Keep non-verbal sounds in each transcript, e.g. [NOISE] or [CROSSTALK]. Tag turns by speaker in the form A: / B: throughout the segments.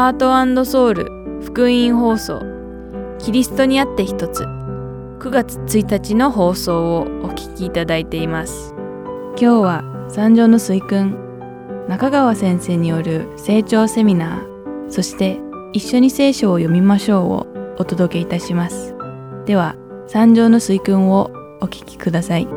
A: ハートソウル福音放送。キリストにあって一つ。9月1日の放送をお聞きいただいています。今日は三条の水訓中川先生による成長セミナーそして一緒に聖書を読みましょうをお届けいたします。では三条の水訓をお聞きください。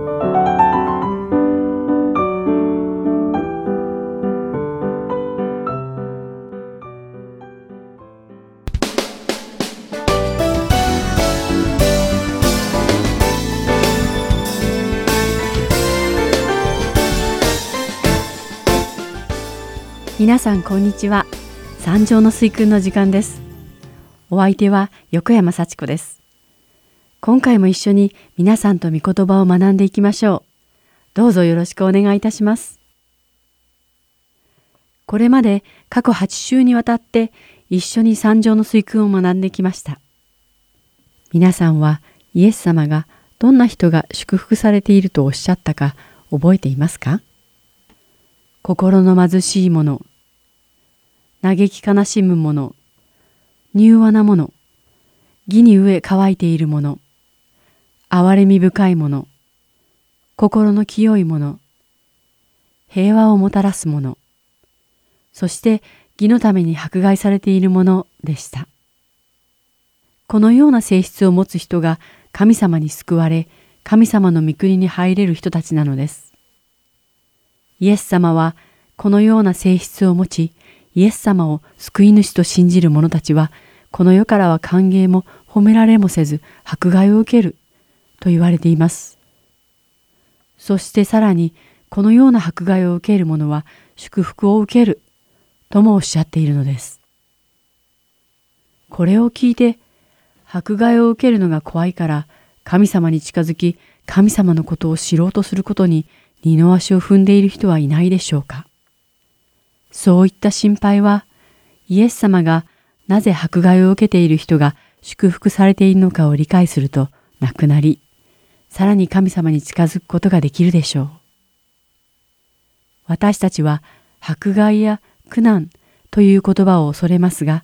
B: さんこんにちは。三条の水訓の時間です。お相手は横山幸子です。今回も一緒に皆さんと御言葉を学んでいきましょう。どうぞよろしくお願いいたします。これまで過去8週にわたって一緒に三条の水訓を学んできました。皆さんはイエス様がどんな人が祝福されているとおっしゃったか覚えていますか？心の貧しい者、嘆き悲しむ者、柔和な者、義に飢え乾いている者、憐れみ深い者、心の清い者、平和をもたらす者、そして義のために迫害されている者でした。このような性質を持つ人が神様に救われ、神様の御国に入れる人たちなのです。イエス様はこのような性質を持ち、イエス様を救い主と信じる者たちは、この世からは歓迎も褒められもせず迫害を受けると言われています。そしてさらに、このような迫害を受ける者は祝福を受けるともおっしゃっているのです。これを聞いて、迫害を受けるのが怖いから神様に近づき神様のことを知ろうとすることに二の足を踏んでいる人はいないでしょうか。そういった心配は、イエス様がなぜ迫害を受けている人が祝福されているのかを理解するとなくなり、さらに神様に近づくことができるでしょう。私たちは迫害や苦難という言葉を恐れますが、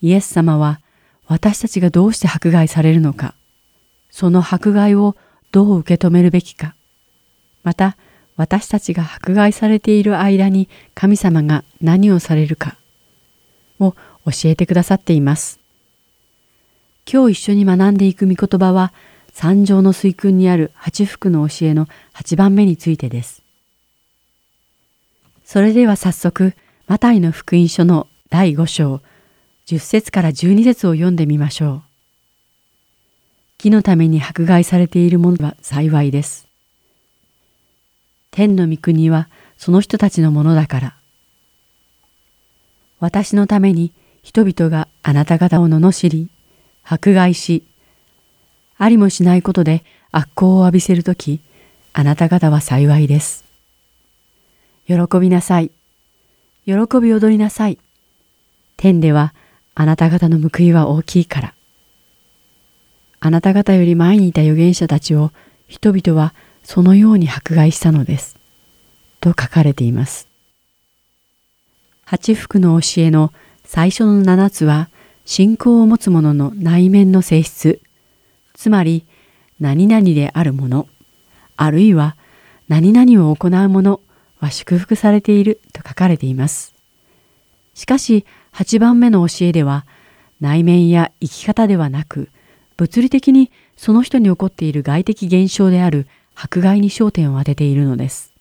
B: イエス様は私たちがどうして迫害されるのか、その迫害をどう受け止めるべきか、また私たちが迫害されている間に神様が何をされるかを教えてくださっています。今日一緒に学んでいく御言葉は三条の水訓にある八福の教えの八番目についてです。それでは早速、マタイの福音書の第5章、10節から12節を読んでみましょう。木のために迫害されている者は幸いです。天の御国はその人たちのものだから。私のために人々があなた方を罵り、迫害し、ありもしないことで悪行を浴びせるとき、あなた方は幸いです。喜びなさい。喜び踊りなさい。天ではあなた方の報いは大きいから。あなた方より前にいた預言者たちを人々はそのように迫害したのです。と書かれています。八福の教えの最初の七つは信仰を持つ者の内面の性質、つまり何々であるもの、あるいは何々を行うものは祝福されていると書かれています。しかし八番目の教えでは内面や生き方ではなく物理的にその人に起こっている外的現象である迫害に焦点を当てているのです。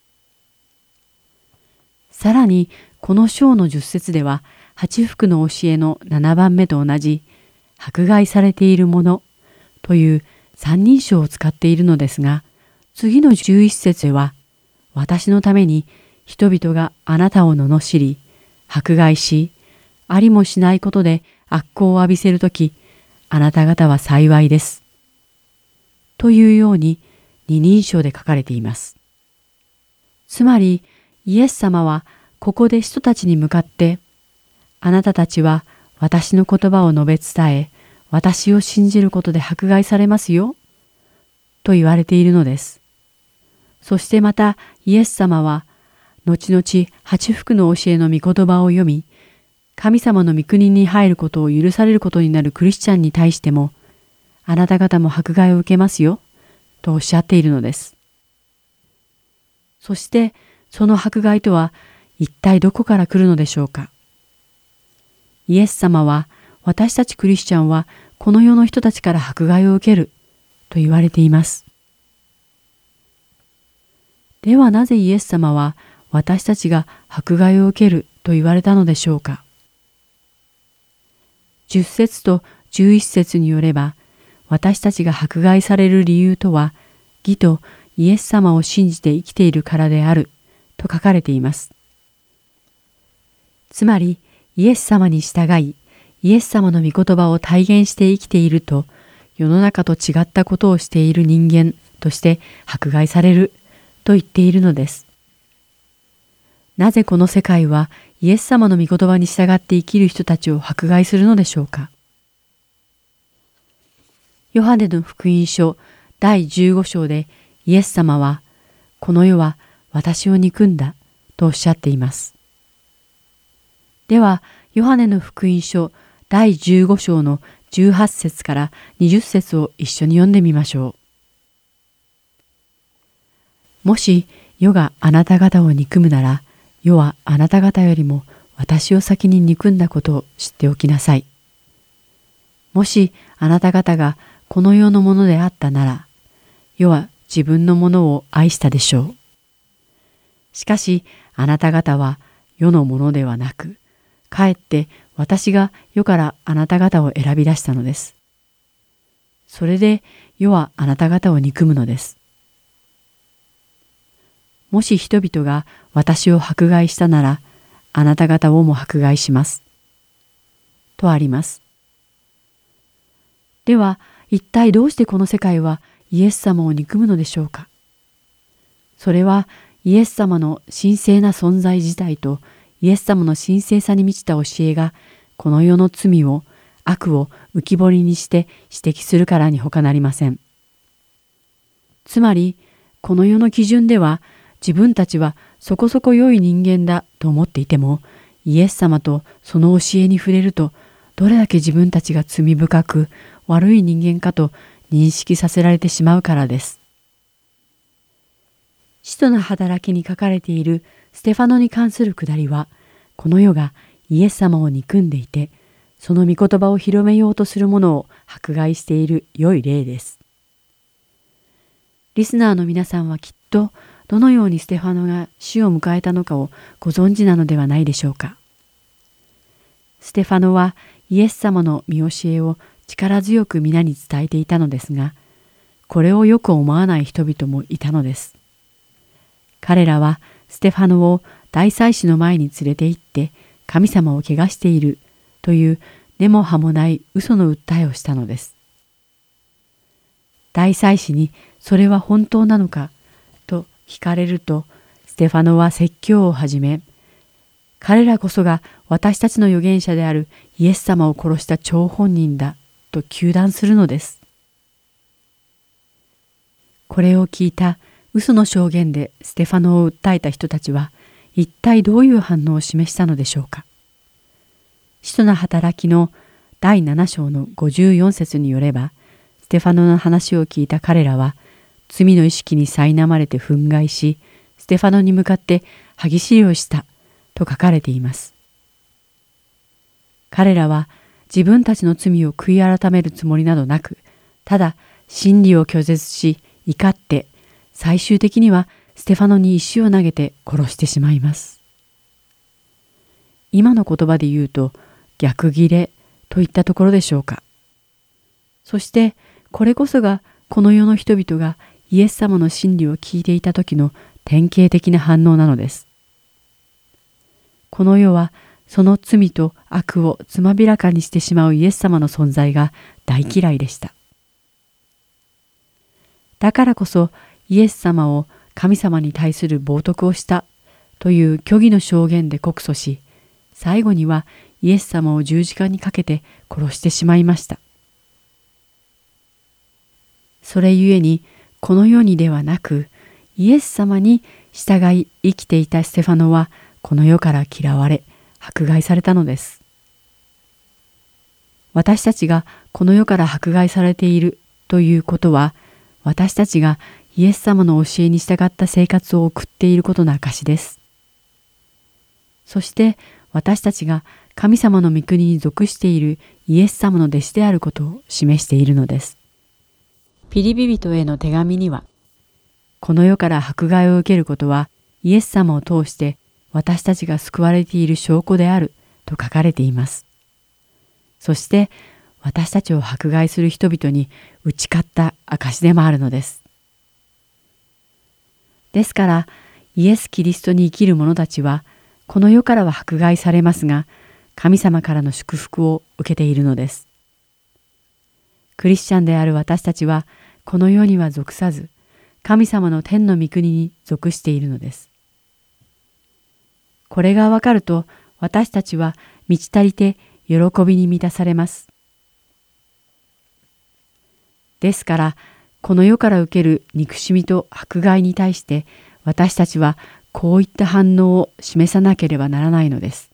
B: さらにこの章の十節では八福の教えの7番目と同じ迫害されているものという三人称を使っているのですが次の十一節は私のために人々があなたを罵り迫害しありもしないことで悪行を浴びせるときあなた方は幸いです。というように二人称で書かれています。つまり、イエス様はここで人たちに向かって、あなたたちは私の言葉を述べ伝え、私を信じることで迫害されますよ、と言われているのです。そしてまたイエス様は、後々八福の教えの御言葉を読み、神様の御国に入ることを許されることになるクリスチャンに対しても、あなた方も迫害を受けますよ、とおっしゃっているのです。そして、その迫害とは一体どこから来るのでしょうか。イエス様は、私たちクリスチャンはこの世の人たちから迫害を受けると言われています。ではなぜイエス様は私たちが迫害を受けると言われたのでしょうか。10節と11節によれば、私たちが迫害される理由とは、義とイエス様を信じて生きているからであると書かれています。つまり、イエス様に従い、イエス様の御言葉を体現して生きていると、世の中と違ったことをしている人間として迫害されると言っているのです。なぜこの世界はイエス様の御言葉に従って生きる人たちを迫害するのでしょうか？ヨハネの福音書第15章でイエス様は、この世は私を憎んだとおっしゃっています。では、ヨハネの福音書第15章の18節から20節を一緒に読んでみましょう。もし世があなた方を憎むなら、世はあなた方よりも私を先に憎んだことを知っておきなさい。もしあなた方がこの世のものであったなら、世は自分のものを愛したでしょう。しかしあなた方は世のものではなく、かえって私が世からあなた方を選び出したのです。それで世はあなた方を憎むのです。もし人々が私を迫害したなら、あなた方をも迫害します。とあります。では、一体どうしてこの世界はイエス様を憎むのでしょうか？それはイエス様の神聖な存在自体とイエス様の神聖さに満ちた教えがこの世の罪を悪を浮き彫りにして指摘するからに他なりません。つまりこの世の基準では自分たちはそこそこ良い人間だと思っていても、イエス様とその教えに触れると、どれだけ自分たちが罪深く悪い人間かと認識させられてしまうからです。使徒の働きに書かれているステファノに関するくだりは、この世がイエス様を憎んでいて、その御言葉を広めようとする者を迫害している良い例です。リスナーの皆さんはきっとどのようにステファノが死を迎えたのかをご存知なのではないでしょうか。ステファノはイエス様の見教えを力強く皆に伝えていたのですが、これをよく思わない人々もいたのです。彼らはステファノを大祭司の前に連れて行って神様を汚しているという根も葉もない嘘の訴えをしたのです。大祭司にそれは本当なのかと聞かれると、ステファノは説教を始め、彼らこそが私たちの預言者であるイエス様を殺した張本人だと糾弾するのです。これを聞いた嘘の証言でステファノを訴えた人たちは一体どういう反応を示したのでしょうか。使徒な働きの第7章の54節によれば、ステファノの話を聞いた彼らは罪の意識に苛まれて憤慨し、ステファノに向かって歯ぎしりをしたと書かれています。彼らは自分たちの罪を悔い改めるつもりなどなく、ただ真理を拒絶し怒って最終的にはステファノに石を投げて殺してしまいます。今の言葉で言うと逆ギレといったところでしょうか。そしてこれこそがこの世の人々がイエス様の真理を聞いていた時の典型的な反応なのです。この世はその罪と悪をつまびらかにしてしまうイエス様の存在が大嫌いでした。だからこそイエス様を神様に対する冒涜をしたという虚偽の証言で告訴し、最後にはイエス様を十字架にかけて殺してしまいました。それゆえにこの世にではなくイエス様に従い生きていたステファノはこの世から嫌われ迫害されたのです。私たちがこの世から迫害されているということは、私たちがイエス様の教えに従った生活を送っていることの証です。そして私たちが神様の御国に属しているイエス様の弟子であることを示しているのです。ピリビ人への手紙には、この世から迫害を受けることはイエス様を通して私たちが救われている証拠であると書かれています。そして私たちを迫害する人々に打ち勝った証でもあるのです。ですからイエス・キリストに生きる者たちはこの世からは迫害されますが神様からの祝福を受けているのです。クリスチャンである私たちはこの世には属さず神様の天の御国に属しているのです。これがわかると私たちは満ち足りて喜びに満たされます。ですから、この世から受ける憎しみと迫害に対して私たちはこういった反応を示さなければならないのです。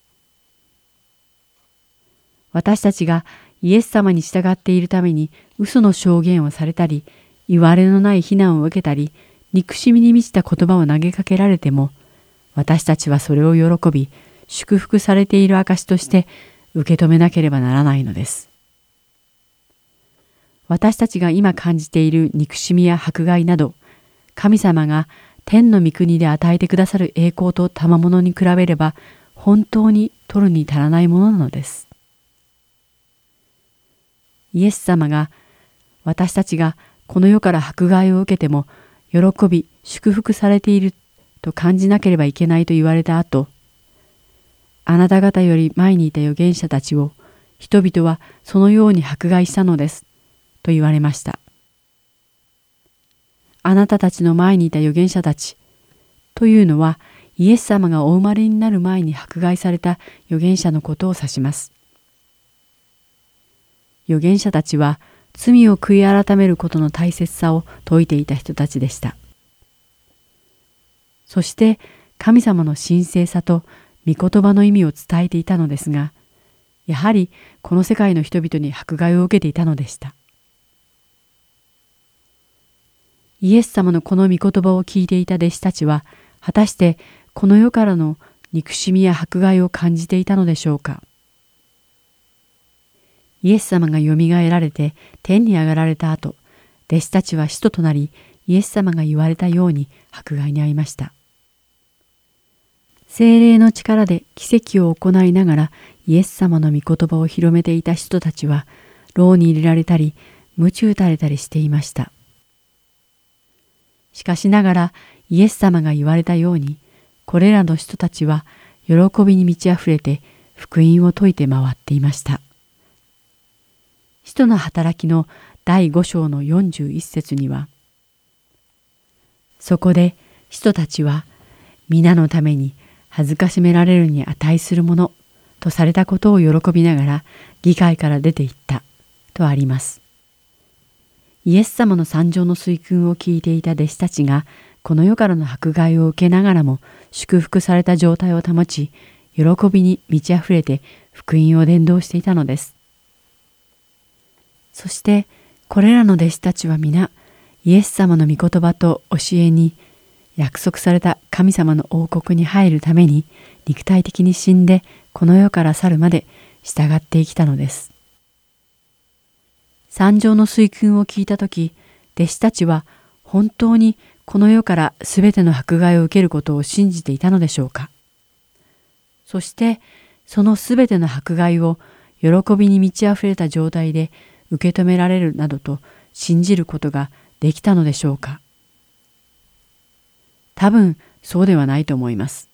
B: 私たちがイエス様に従っているために嘘の証言をされたり、言われのない非難を受けたり、憎しみに満ちた言葉を投げかけられても、私たちはそれを喜び、祝福されている証として受け止めなければならないのです。私たちが今感じている憎しみや迫害など、神様が天の御国で与えてくださる栄光と賜物に比べれば、本当に取るに足らないものなのです。イエス様が私たちがこの世から迫害を受けても喜び祝福されていると感じなければいけないと言われた後、あなた方より前にいた預言者たちを人々はそのように迫害したのです。と言われました。あなたたちの前にいた預言者たちというのはイエス様がお生まれになる前に迫害された預言者のことを指します。預言者たちは罪を悔い改めることの大切さを説いていた人たちでした。そして神様の神聖さと御言葉の意味を伝えていたのですが、やはりこの世界の人々に迫害を受けていたのでした。イエス様のこの御言葉を聞いていた弟子たちは、果たしてこの世からの憎しみや迫害を感じていたのでしょうか。イエス様がよみがえられて天に上がられた後、弟子たちは使徒となり、イエス様が言われたように迫害に遭いました。精霊の力で奇跡を行いながらイエス様の御言葉を広めていた人たちは、牢に入れられたり、鞭打たれたりしていました。しかしながらイエス様が言われたように、これらの人たちは喜びに満ち溢れて福音を説いて回っていました。使徒の働きの第5章の41節には、そこで使徒たちは皆のために恥ずかしめられるに値するものとされたことを喜びながら議会から出て行ったとあります。イエス様の参上の水訓を聞いていた弟子たちがこの世からの迫害を受けながらも祝福された状態を保ち喜びに満ち溢れて福音を伝道していたのです。そしてこれらの弟子たちは皆イエス様の御言葉と教えに約束された神様の王国に入るために肉体的に死んでこの世から去るまで従って生きたのです。三条の水訓を聞いたとき、弟子たちは本当にこの世からすべての迫害を受けることを信じていたのでしょうか。そしてそのすべての迫害を喜びに満ち溢れた状態で受け止められるなどと信じることができたのでしょうか。多分そうではないと思います。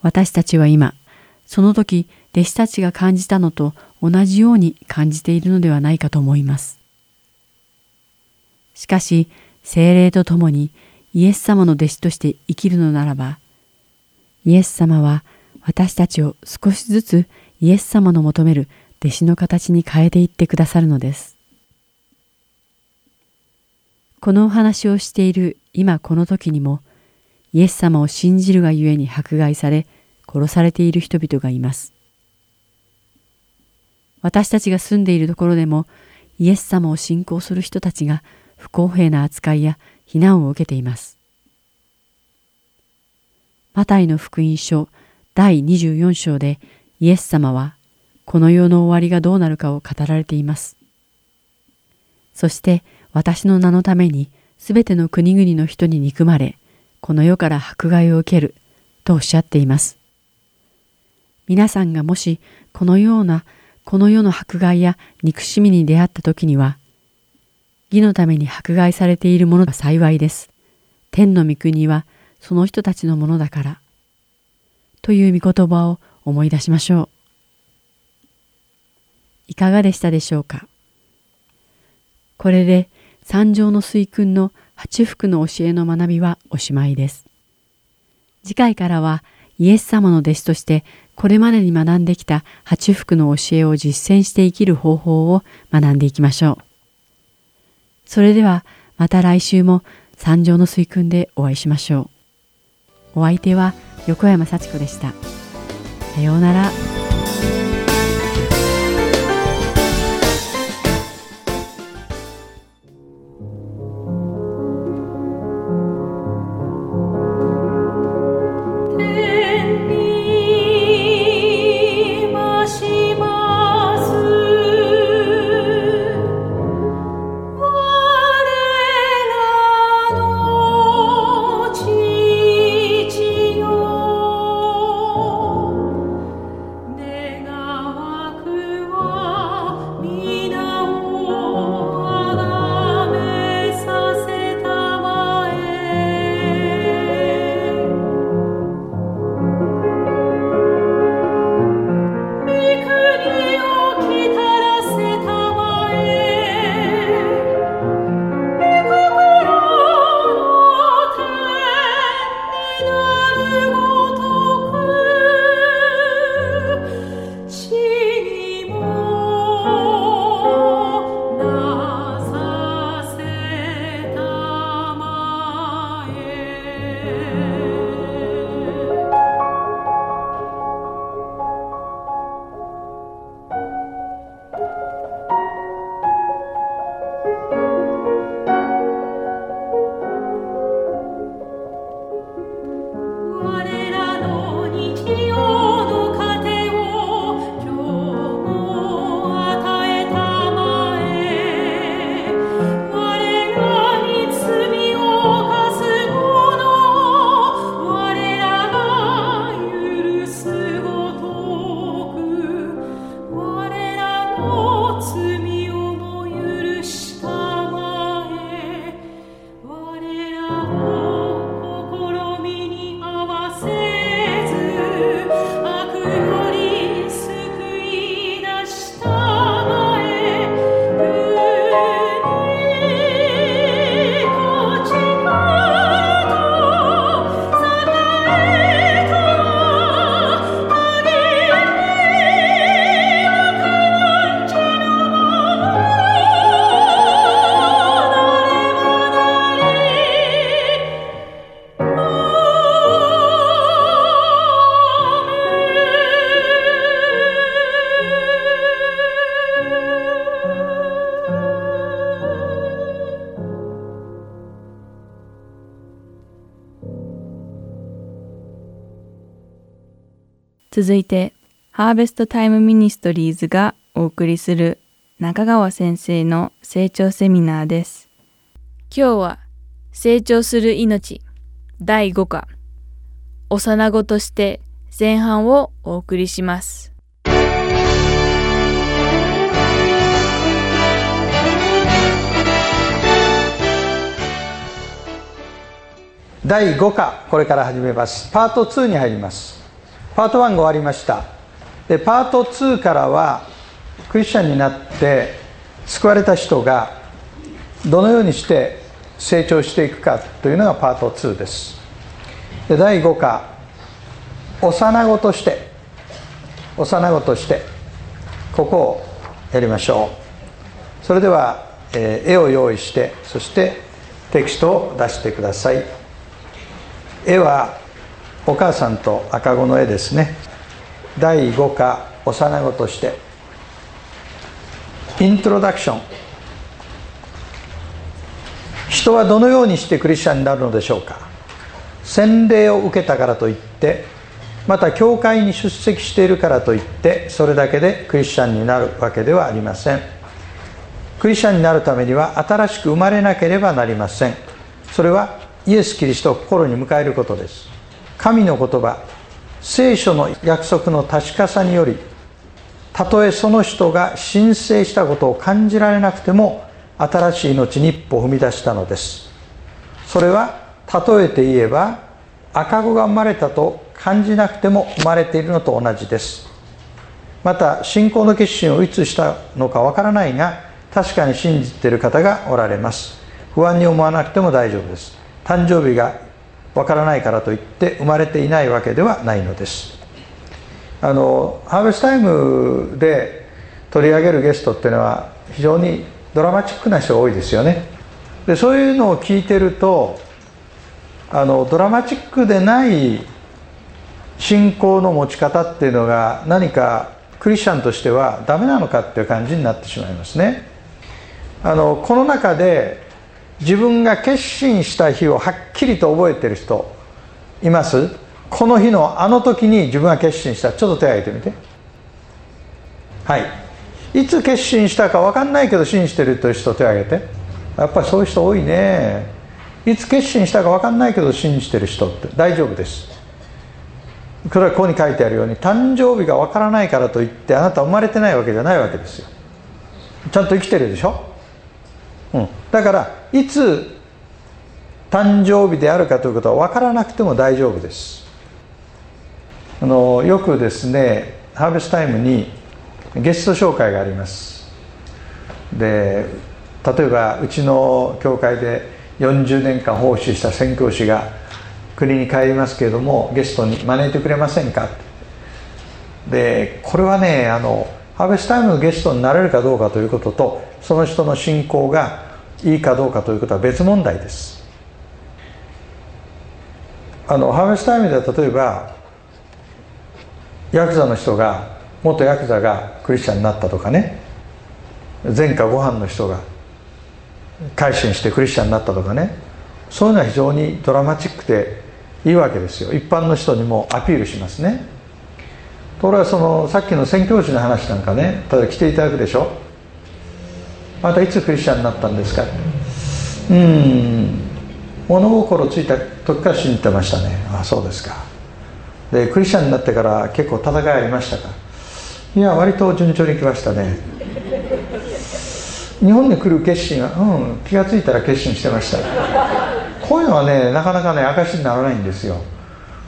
B: 私たちは今、その時弟子たちが感じたのと同じように感じているのではないかと思います。しかし、精霊と共にイエス様の弟子として生きるのならば、イエス様は私たちを少しずつイエス様の求める弟子の形に変えていってくださるのです。このお話をしている今この時にも、イエス様を信じるがゆえに迫害され、殺されている人々がいます。
C: 私たちが住んでいるところでもイエス様を信仰する人たちが不公平な扱いや非難を受けています。マタイの福音書第24章でイエス様はこの世の終わりがどうなるかを語られています。そして私の名のためにすべての国々の人に憎まれ、この世から迫害を受けるとおっしゃっています。皆さんがもしこのようなこの世の迫害や憎しみに出会った時には、義のために迫害されているものが幸いです。天の御国はその人たちのものだから。という御言葉を思い出しましょう。いかがでしたでしょうか？これで三条の水訓の八福の教えの学びはおしまいです。次回からはイエス様の弟子としてこれまでに学んできた八福の教えを実践して生きる方法を学んでいきましょう。それではまた来週も三条の水訓でお会いしましょう。お相手は横山幸子でした。さようなら。
A: 続いて、ハーベストタイムミニストリーズがお送りする中川先生の成長セミナーです。今日は、成長する命第5課、幼子として前半をお送りします。
D: 第5課これから始めますパート2に入りますパート1が終わりました。でパート2からはクリスチャンになって救われた人がどのようにして成長していくかというのがパート2です。で第5課幼子として幼子としてここをやりましょう。それでは、えー、絵を用意してそしてテキストを出してください。絵はお母さんと赤子の絵ですね。第5課幼子として。イントロダクション。人はどのようにしてクリスチャンになるのでしょうか。洗礼を受けたからといってまた教会に出席しているからといってそれだけでクリスチャンになるわけではありません。クリスチャンになるためには新しく生まれなければなりません。それはイエス・キリストを心に迎えることです。神の言葉聖書の約束の確かさによりたとえその人が申請したことを感じられなくても新しい命に一歩踏み出したのです。それは例えて言えば赤子が生まれたと感じなくても生まれているのと同じです。また信仰の決心をいつしたのかわからないが確かに信じている方がおられます。不安に思わなくても大丈夫です。誕生日がわからないからといって生まれていないわけではないのです。あのハーベスタイムで取り上げるゲストっていうのは非常にドラマチックな人が多いですよね。でそういうのを聞いてるとあのドラマチックでない信仰の持ち方っていうのが何かクリスチャンとしてはダメなのかっていう感じになってしまいますね。あのこの中で自分が決心した日をはっきりと覚えてる人います？この日のあの時に自分が決心した。ちょっと手を挙げてみて。はい。いつ決心したか分かんないけど信じてるという人手を挙げて。やっぱりそういう人多いね。いつ決心したか分かんないけど信じてる人って。大丈夫です。これはここに書いてあるように誕生日が分からないからといってあなた生まれてないわけじゃないわけですよ。ちゃんと生きてるでしょ、うん、だからいつ誕生日であるかということは分からなくても大丈夫です。あのよくですねハーベスタイムにゲスト紹介があります。で例えばうちの教会で40年間奉仕した宣教師が国に帰りますけれどもゲストに招いてくれませんか？でこれはねあのハーベスタイムのゲストになれるかどうかということとその人の信仰がいいかどうかということは別問題です。あのハーベスタイムでは例えばヤクザの人が元ヤクザがクリスチャンになったとかね。前科ご飯の人が改心してクリスチャンになったとかね。そういうのは非常にドラマチックでいいわけですよ。一般の人にもアピールしますね。ところがそのさっきの宣教師の話なんかね例えば来ていただくでしょ。またいつクリスチャンになったんですか？うん。物心ついた時から信じてましたね。あそうですか。でクリスチャンになってから結構戦いありましたか？いや割と順調に来ましたね。日本に来る決心はうん気が付いたら決心してました。こういうのはねなかなかね証にならないんですよ。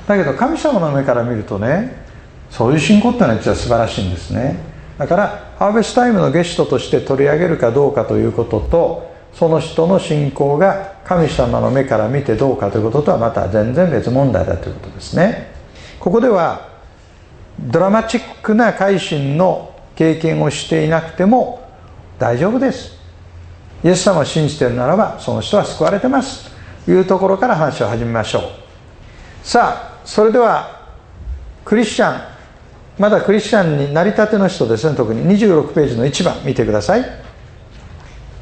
D: だけど神様の目から見るとねそういう信仰ってのは実は素晴らしいんですね。だからハーベスタイムのゲストとして取り上げるかどうかということとその人の信仰が神様の目から見てどうかということとはまた全然別問題だということですね。ここではドラマチックな改心の経験をしていなくても大丈夫です。イエス様を信じているならばその人は救われてます。というところから話を始めましょう。さあそれではクリスチャンまだクリスチャンになりたての人ですね特に。26ページの1番見てください。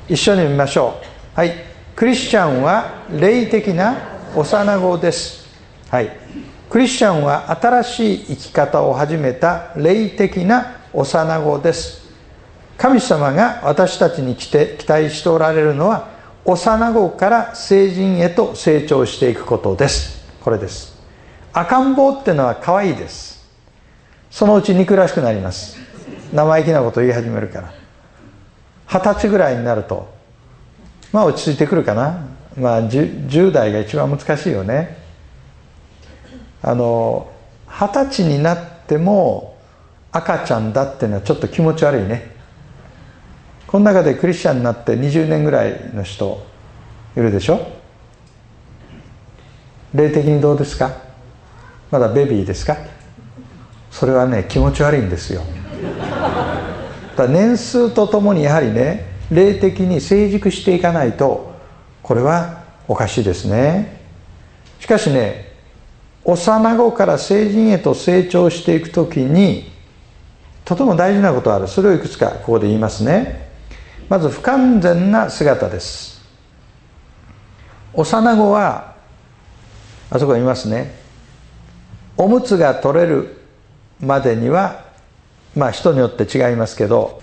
D: 一緒に見ましょう。はい。クリスチャンは霊的な幼子です。はい。クリスチャンは新しい生き方を始めた霊的な幼子です。神様が私たちに来て期待しておられるのは幼子から成人へと成長していくことです。これです。赤ん坊ってのは可愛いです。そのうち憎らしくなります。生意気なこと言い始めるから。二十歳ぐらいになるとまあ落ち着いてくるかな。まあ 10, 10代が一番難しいよね。あの二十歳になっても赤ちゃんだっていうのはちょっと気持ち悪いね。この中でクリスチャンになって20年ぐらいの人いるでしょ。霊的にどうですか？まだベビーですか？それはね気持ち悪いんですよ。だ年数とともにやはりね霊的に成熟していかないとこれはおかしいですね。しかしね幼子から成人へと成長していく時にとても大事なことがある。それをいくつかここで言いますね。まず不完全な姿です。幼子はあそこにいますね。おむつが取れるまでにはまあ人によって違いますけど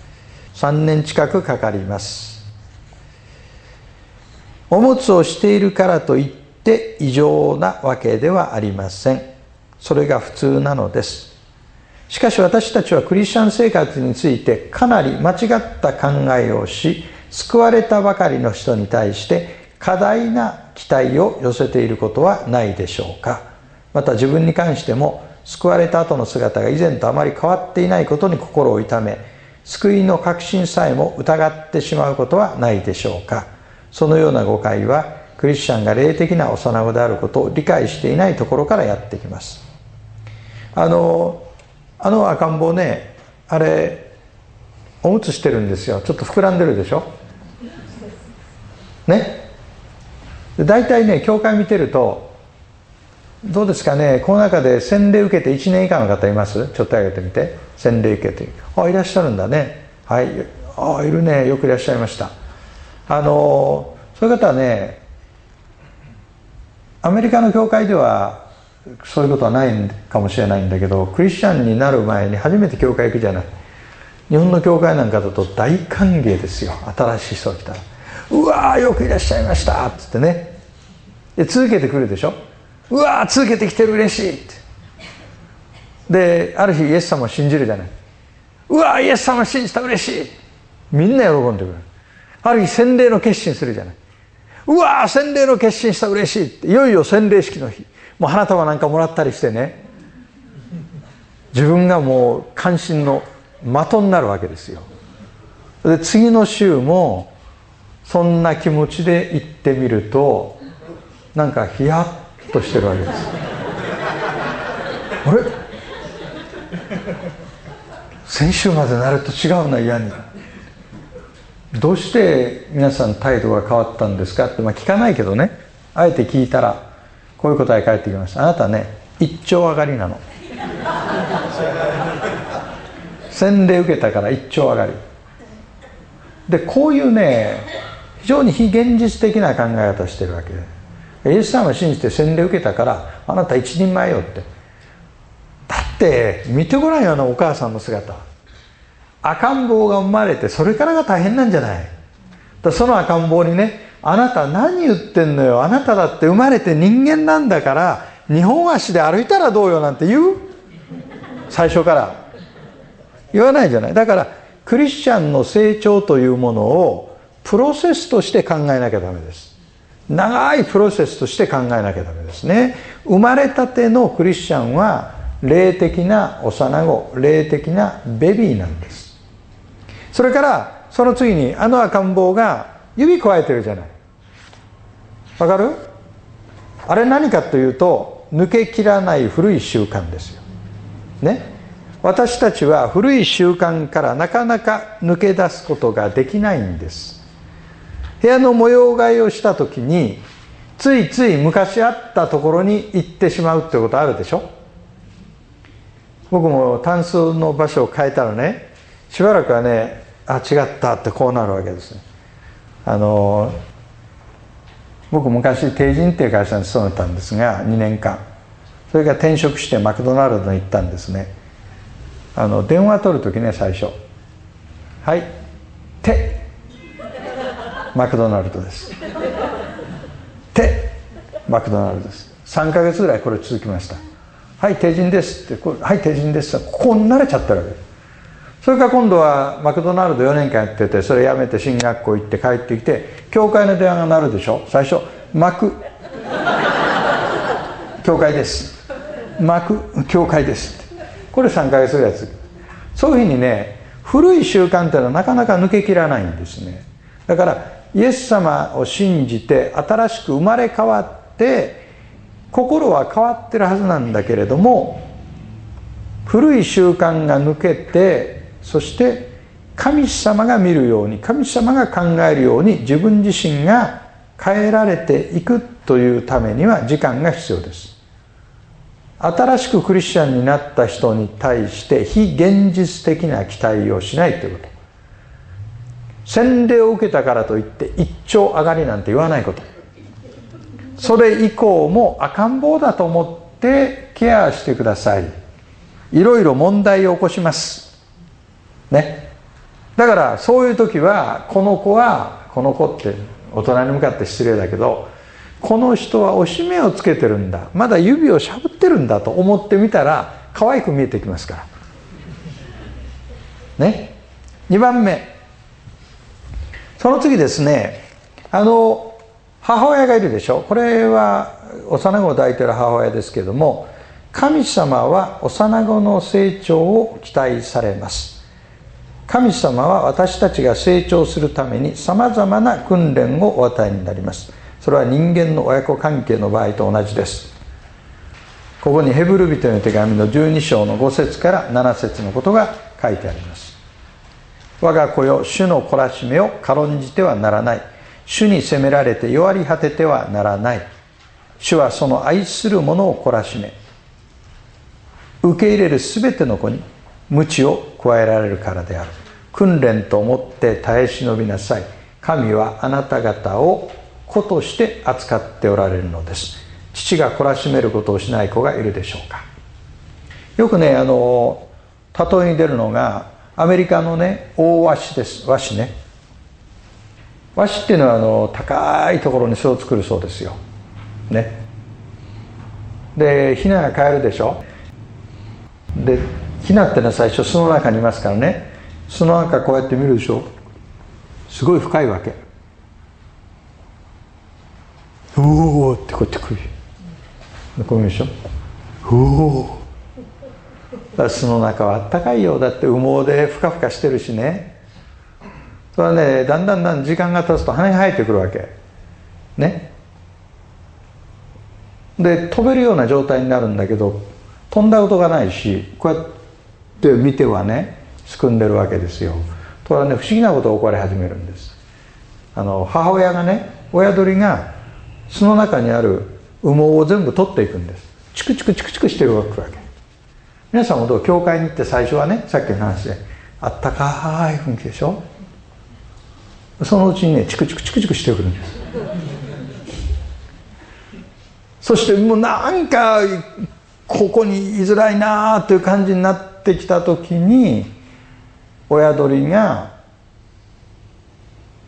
D: 3年近くかかります。おむつをしているからといって異常なわけではありません。それが普通なのです。しかし私たちはクリスチャン生活についてかなり間違った考えをし救われたばかりの人に対して過大な期待を寄せていることはないでしょうか。また自分に関しても救われた後の姿が以前とあまり変わっていないことに心を痛め救いの確信さえも疑ってしまうことはないでしょうか。そのような誤解はクリスチャンが霊的な幼子であることを理解していないところからやってきます。あのあの赤ん坊ねあれおむつしてるんですよ。ちょっと膨らんでるでしょ？ね？大体ね教会見てるとどうですかね？この中で洗礼受けて1年以下の方います？ちょっと上げてみて。洗礼受けて。あいらっしゃるんだね。はい。あいるね。よくいらっしゃいました。あのそういう方はねアメリカの教会ではそういうことはないかもしれないんだけどクリスチャンになる前に初めて教会行くじゃない。日本の教会なんかだと大歓迎ですよ。新しい人が来たら「うわよくいらっしゃいました」っつってね。で続けてくるでしょ「うわ続けてきてる嬉しい」って。である日イエス様を信じるじゃない。うわイエス様を信じた嬉しい。みんな喜んでくる。ある日洗礼の決心するじゃない。うわ洗礼の決心した嬉しいって。いよいよ洗礼式の日。もう花束なんかもらったりしてね。自分がもう関心の的になるわけですよ。で次の週もそんな気持ちで行ってみるとなんかヒヤッとしてるわけです。あれ？先週までなると違うな嫌に。どうして皆さん態度が変わったんですか？って、まあ、聞かないけどね。あえて聞いたらこういう答え返ってきました。あなたね一丁上がりなの。洗礼受けたから一丁上がり。でこういうね非常に非現実的な考え方してるわけ。でイエス様を信じて洗礼受けたからあなた一人前よって。だって見てごらんよあのお母さんの姿。赤ん坊が生まれてそれからが大変なんじゃない。だその赤ん坊にねあなた何言ってんのよ。あなただって生まれて人間なんだから2本足で歩いたらどうよなんて言う。最初から。言わないじゃない。だからクリスチャンの成長というものをプロセスとして考えなきゃダメです。長いプロセスとして考えなきゃダメですね。生まれたてのクリスチャンは霊的な幼子霊的なベビーなんです。それからその次にあの赤ん坊が指くわえてるじゃない。わかる？あれ何かというと抜けきらない古い習慣ですよ。ね？私たちは古い習慣からなかなか抜け出すことができないんです。部屋の模様替えをした時についつい昔あったところに行ってしまうってことあるでしょ？僕もタンスの場所を変えたらねしばらくはねあ違ったってこうなるわけですね。あの僕昔帝人っていう会社に勤めたんですが2年間。それから転職してマクドナルドに行ったんですね。あの電話取る時ね最初「はい。手マクドナルドです」「手マクドナルドです」3か月ぐらいこれ続きました「はい帝人です」って「はい帝人です」ここに慣れちゃってるわけ。それから今度はマクドナルド4年間やっててそれ辞めて進学校行って帰ってきて教会の電話が鳴るでしょ。最初「マク」「教会です」「マク」「教会です」って。これ3ヶ月ぐらい続く。そういうふうにね古い習慣っていうのはなかなか抜けきらないんですね。だからイエス様を信じて新しく生まれ変わって心は変わってるはずなんだけれども古い習慣が抜けてそして神様が見るように神様が考えるように自分自身が変えられていくというためには時間が必要です。新しくクリスチャンになった人に対して非現実的な期待をしないということ。洗礼を受けたからといって一丁上がりなんて言わないこと。それ以降も赤ん坊だと思ってケアしてください。いろいろ問題を起こします。ね。だからそういう時はこの子はこの子って大人に向かって失礼だけどこの人はおしめをつけてるんだ。まだ指をしゃぶってるんだと思ってみたら可愛く見えてきますから。ね。2番目。その次ですねあの母親がいるでしょ。これは幼子を抱いている母親ですけども神様は幼子の成長を期待されます。神様は私たちが成長するためにさまざまな訓練をお与えになります。それは人間の親子関係の場合と同じです。ここにヘブル人の手紙の12章の5節から7節のことが書いてあります。我が子よ主の懲らしめを軽んじてはならない。主に責められて弱り果ててはならない。主はその愛する者を懲らしめ受け入れる全ての子に鞭を加えられるからである。訓練と思って耐え忍びなさい。神はあなた方を子として扱っておられるのです。父が懲らしめることをしない子がいるでしょうか。よくねあの例えに出るのがアメリカのね大和紙です。和紙ね。和紙っていうのはあの高いところに巣を作るそうですよ。ね。でヒナが飼えるでしょ？でヒナってのは最初巣の中にいますからね。巣の中こうやって見るでしょ？すごい深いわけ。おおってこうやってくるこう見るでしょ？おお巣の中はあったかいよだって羽毛でふかふかしてるしね。それはねだんだんだん時間が経つと羽が生えてくるわけ。ね。で飛べるような状態になるんだけど飛んだことがないしこうやって見てはねすくんでるわけですよ。とはね不思議なことが起こり始めるんです。あの母親がね親鳥が巣の中にある羽毛を全部取っていくんです。チクチクチクチクしてるわけ。皆さんもどう？教会に行って最初はねさっきの話であったかい雰囲気でしょ？そのうちにねチクチクチクチクしてくるんです。そしてもうなんかここに居づらいなという感じになってきた時に親鳥が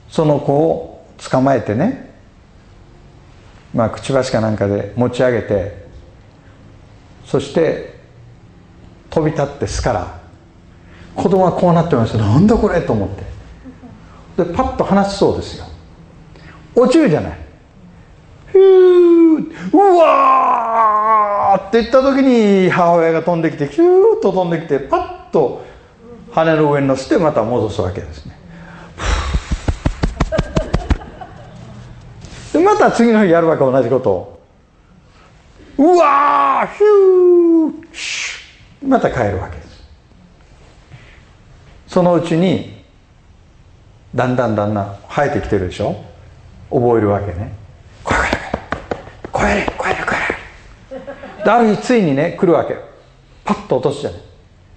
D: その子を捕まえてねまあくちばしかなんかで持ち上げてそして飛び立って巣から子供はこうなってました。なんだこれと思って。でパッと離すそうですよ。落ちるじゃない。ふーうわーって言った時に母親が飛んできてヒューッと飛んできてパッと羽の上に乗せてまた戻すわけですね。でまた次の日やるわけ同じことを。うわーヒューシュまた帰るわけです。そのうちにだんだんだんだん生えてきてるでしょ？覚えるわけねこれこれこれこれこれである日ついにね来るわけパッと落とすじゃない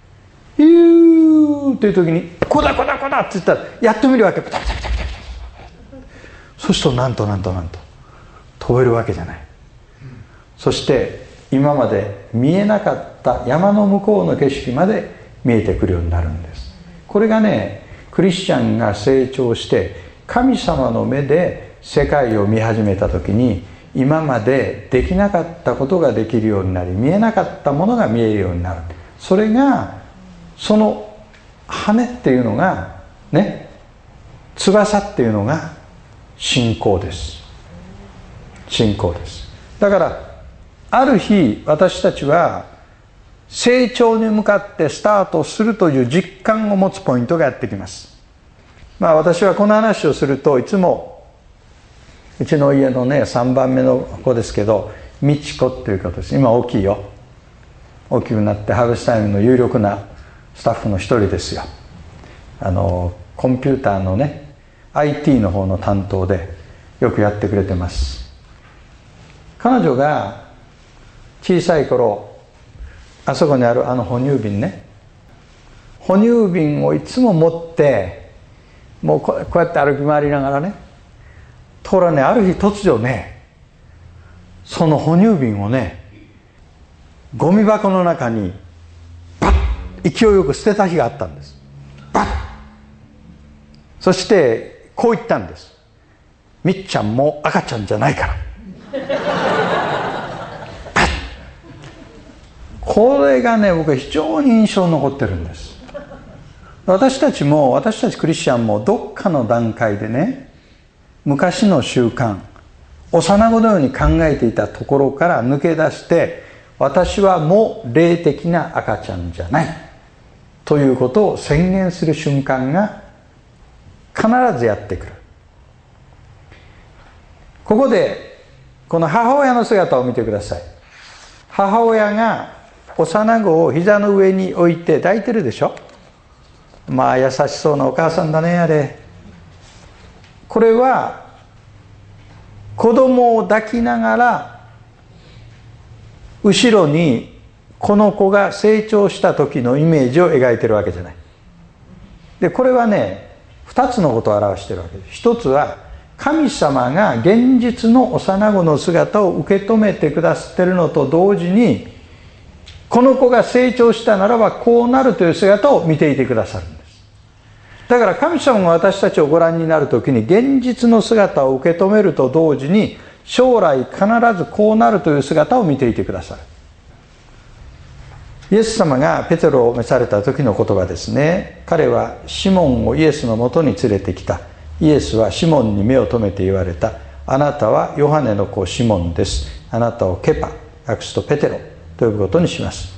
D: 「ヒュー」っていう時に「こだこだこだ」って言ったらやってみるわけそうするとなんとなんとなんと飛べるわけじゃない。そして今まで見えなかったた山の向こうの景色まで見えてくるようになるんです。これがねクリスチャンが成長して神様の目で世界を見始めた時に今までできなかったことができるようになり見えなかったものが見えるようになる。それがその羽っていうのがね翼っていうのが信仰です。信仰です。だからある日私たちは成長に向かってスタートするという実感を持つポイントがやってきます。まあ私はこの話をするといつもうちの家のね3番目の子ですけど美智子っていうことです。今大きいよ。大きくなってハーベスタイムの有力なスタッフの一人ですよ。あのコンピューターのね IT の方の担当でよくやってくれてます。彼女が小さい頃あそこにあるあの哺乳瓶ね。哺乳瓶をいつも持ってもうこうやって歩き回りながらねところがねある日突如ねその哺乳瓶をねゴミ箱の中にバッ勢いよく捨てた日があったんです。バッ。そしてこう言ったんです。みっちゃんも赤ちゃんじゃないから。これがね僕は非常に印象に残ってるんです。私たちも私たちクリスチャンもどっかの段階でね昔の習慣幼子のように考えていたところから抜け出して私はもう霊的な赤ちゃんじゃないということを宣言する瞬間が必ずやってくる。ここでこの母親の姿を見てください。母親が幼子を膝の上に置いて抱いてるでしょ？まあ優しそうなお母さんだねあれ。これは子供を抱きながら後ろにこの子が成長した時のイメージを描いてるわけじゃない。でこれはね2つのことを表してるわけです。一つは神様が現実の幼子の姿を受け止めてくださってるのと同時にこの子が成長したならばこうなるという姿を見ていてくださるんです。だから神様が私たちをご覧になる時に現実の姿を受け止めると同時に将来必ずこうなるという姿を見ていてくださる。イエス様がペテロを召された時の言葉ですね。彼はシモンをイエスのもとに連れてきた。イエスはシモンに目を留めて言われた。あなたはヨハネの子シモンです。あなたをケパ。訳すとペテロ。呼ぶことにします。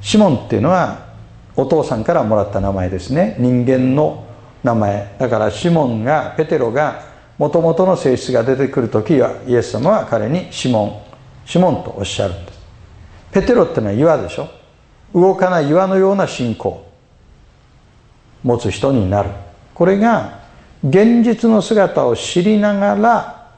D: シモンっていうのはお父さんからもらった名前ですね。人間の名前。だからシモンがペテロがもともとの性質が出てくる時はイエス様は彼にシモン。シモンとおっしゃるんです。ペテロってのは岩でしょ。動かない岩のような信仰。持つ人になる。これが現実の姿を知りながら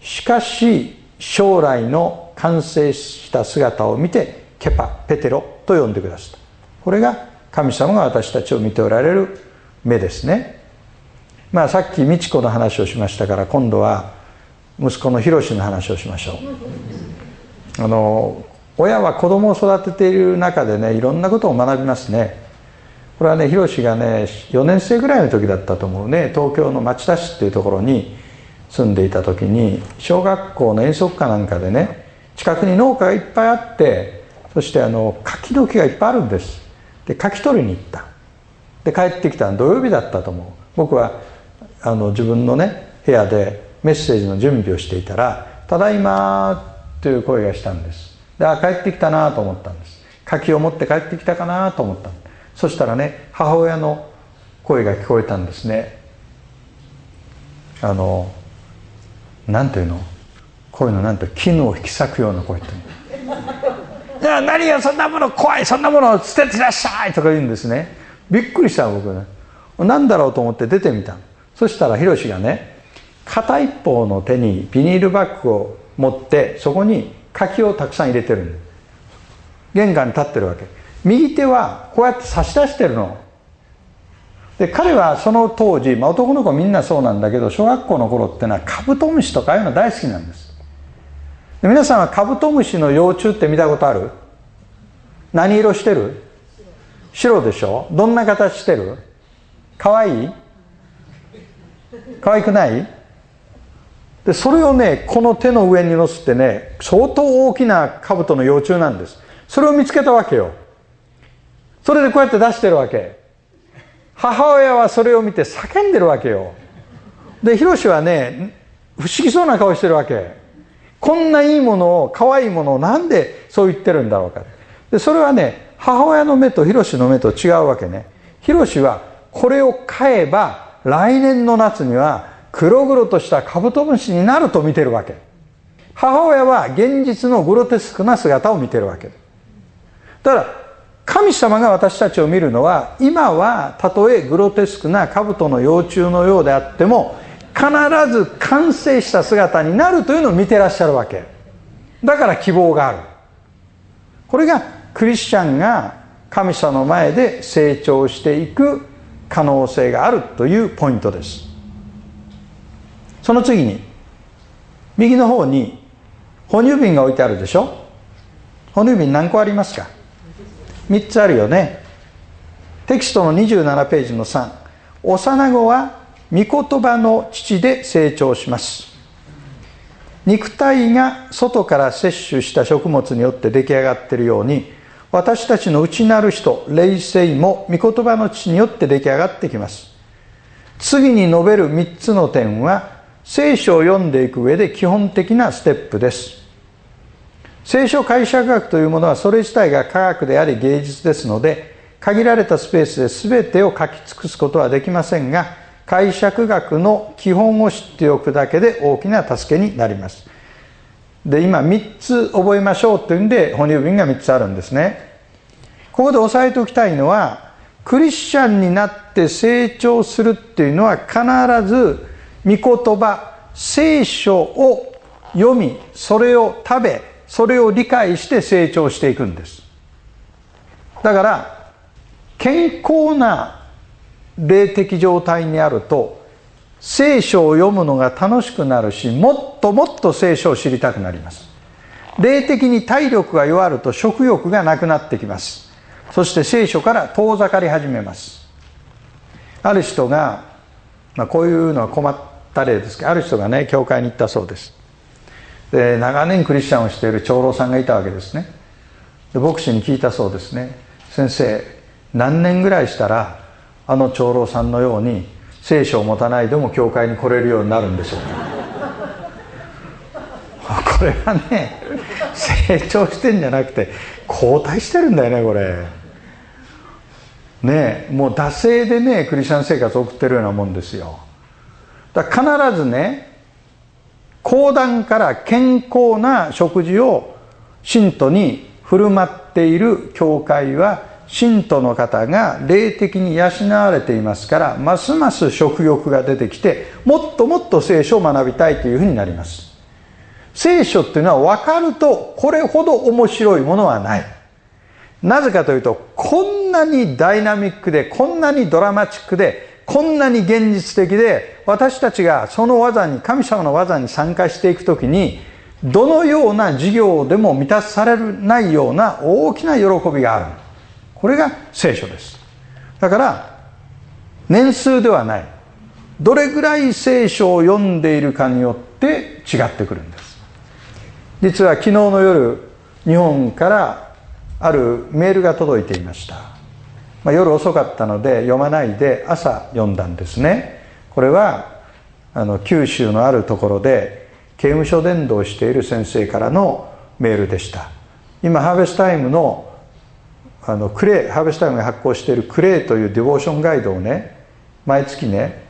D: しかし将来の完成した姿を見てケパペテロと呼んでくださった。これが神様が私たちを見ておられる目ですね。まあさっき美智子の話をしましたから今度は息子のヒロシの話をしましょう。あの親は子供を育てている中でねいろんなことを学びますね。これはねヒロシがね4年生ぐらいの時だったと思うね。東京の町田市っていうところに住んでいた時に小学校の遠足かなんかでね近くに農家がいっぱいあってそしてあの柿の木がいっぱいあるんです。で柿取りに行った。で帰ってきたの土曜日だったと思う。僕はあの自分のね部屋でメッセージの準備をしていたら「ただいま」という声がしたんです。であ帰ってきたなと思ったんです。柿を持って帰ってきたかなと思ったそしたらね母親の声が聞こえたんですね。あのなんていうの？こういうのなんて絹を引き裂くような声って。いや何がそんなもの怖いそんなものを捨ててらっしゃいとか言うんですね。びっくりした僕ね。何だろうと思って出てみたそしたらヒロシがね片一方の手にビニールバッグを持ってそこに柿をたくさん入れてる玄関に立ってるわけ。右手はこうやって差し出してるの。で彼はその当時、まあ、男の子みんなそうなんだけど小学校の頃ってのはカブトムシとかああいうの大好きなんです。皆さんはカブトムシの幼虫って見たことある？何色してる？白でしょ？どんな形してる？かわい？いかわいくない？でそれをねこの手の上に乗せてね相当大きな兜の幼虫なんです。それを見つけたわけよ。それでこうやって出してるわけ。母親はそれを見て叫んでるわけよ。でヒロシはね不思議そうな顔してるわけ。こんないいものを可愛いものをなんでそう言ってるんだろうか。でそれはね母親の目とヒロシの目と違うわけね。ヒロシはこれを買えば来年の夏には黒々としたカブトムシになると見てるわけ。母親は現実のグロテスクな姿を見てるわけ。だから神様が私たちを見るのは今はたとえグロテスクなカブトの幼虫のようであっても必ず完成した姿になるというのを見てらっしゃるわけ。だから希望がある。これがクリスチャンが神様の前で成長していく可能性があるというポイントです。その次に右の方に哺乳瓶が置いてあるでしょ？哺乳瓶何個ありますか？3つあるよね。テキストの27ページの3幼子は御言葉の父で成長します。肉体が外から摂取した食物によって出来上がっているように私たちの内なる人霊性も御言葉の父によって出来上がってきます。次に述べる3つの点は聖書を読んでいく上で基本的なステップです。聖書解釈学というものはそれ自体が科学であり芸術ですので限られたスペースで全てを書き尽くすことはできませんが解釈学の基本を知っておくだけで大きな助けになります。で今3つ覚えましょうというんで哺乳瓶が3つあるんですね。ここで押さえておきたいのはクリスチャンになって成長するっていうのは必ず御言葉聖書を読みそれを食べそれを理解して成長していくんです。だから健康な霊的状態にあると聖書を読むのが楽しくなるしもっともっと聖書を知りたくなります。霊的に体力が弱ると食欲がなくなってきます。そして聖書から遠ざかり始めます。ある人が、まあ、こういうのは困った例ですけどある人がね教会に行ったそうです。で長年クリスチャンをしている長老さんがいたわけですね。で牧師に聞いたそうですね。先生何年ぐらいしたらあの長老さんのように聖書を持たないでも教会に来れるようになるんでしょう。か [LAUGHS] これはね成長してんじゃなくて後退してるんだよねこれ。ねもう惰性でねクリスチャン生活を送ってるようなもんですよ。だから必ずね講談から健康な食事を信徒に振る舞っている教会は信徒の方が霊的に養われていますからますます食欲が出てきてもっともっと聖書を学びたいというふうになります。聖書っていうのは分かるとこれほど面白いものはない。なぜかというとこんなにダイナミックでこんなにドラマチックでこんなに現実的で私たちがその技に神様の技に参加していく時にどのような授業でも満たされないような大きな喜びがある。これが聖書です。だから年数ではない。どれぐらい聖書を読んでいるかによって違ってくるんです。実は昨日の夜日本からあるメールが届いていました、まあ、夜遅かったので読まないで朝読んだんですね。これはあの九州のあるところで刑務所伝道している先生からのメールでした。今ハーベスタイムのあのクレイハーベスタイムが発行しているクレイというディボーションガイドをね毎月ね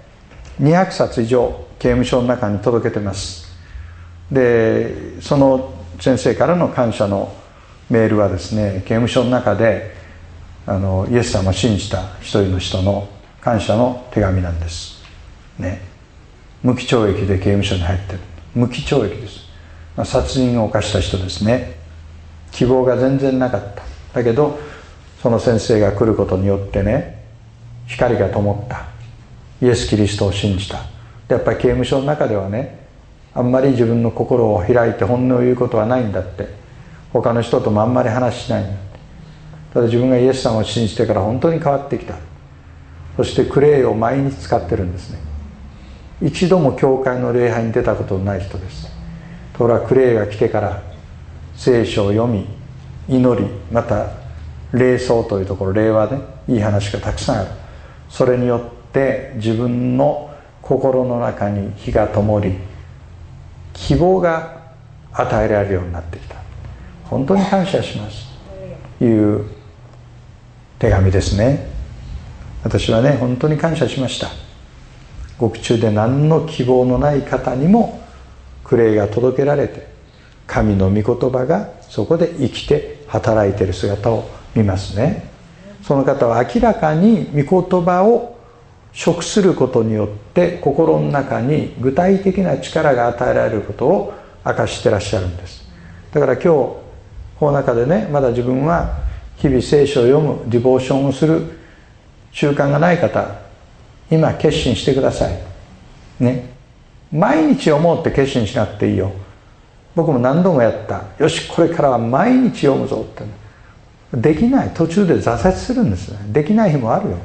D: 200冊以上刑務所の中に届けてます。でその先生からの感謝のメールはですね刑務所の中であのイエス様を信じた一人の人の感謝の手紙なんです。ね。無期懲役で刑務所に入ってる。無期懲役です、殺人を犯した人ですね。希望が全然なかった。だけどその先生が来ることによってね光が灯った。イエス・キリストを信じた。やっぱり刑務所の中ではねあんまり自分の心を開いて本音を言うことはないんだって。他の人ともあんまり話しないんだって。ただ自分がイエス様を信じてから本当に変わってきた。そしてクレイを毎日使ってるんですね。一度も教会の礼拝に出たことのない人です。ところがクレイが来てから聖書を読み祈りまた霊想というところ霊はねいい話がたくさんある。それによって自分の心の中に火が灯り希望が与えられるようになってきた。本当に感謝します。という手紙ですね。私はね本当に感謝しました。獄中で何の希望のない方にもクレイが届けられて神の御言葉がそこで生きて働いている姿を見ますね。その方は明らかに御言葉を食することによって心の中に具体的な力が与えられることを明かしてらっしゃるんです。だから今日この中でねまだ自分は日々聖書を読むディボーションをする習慣がない方今決心してください。ね。毎日思うって決心しなくていいよ。僕も何度もやった。よしこれからは毎日読むぞってできない。途中で挫折するんですね。できない日もあるよ。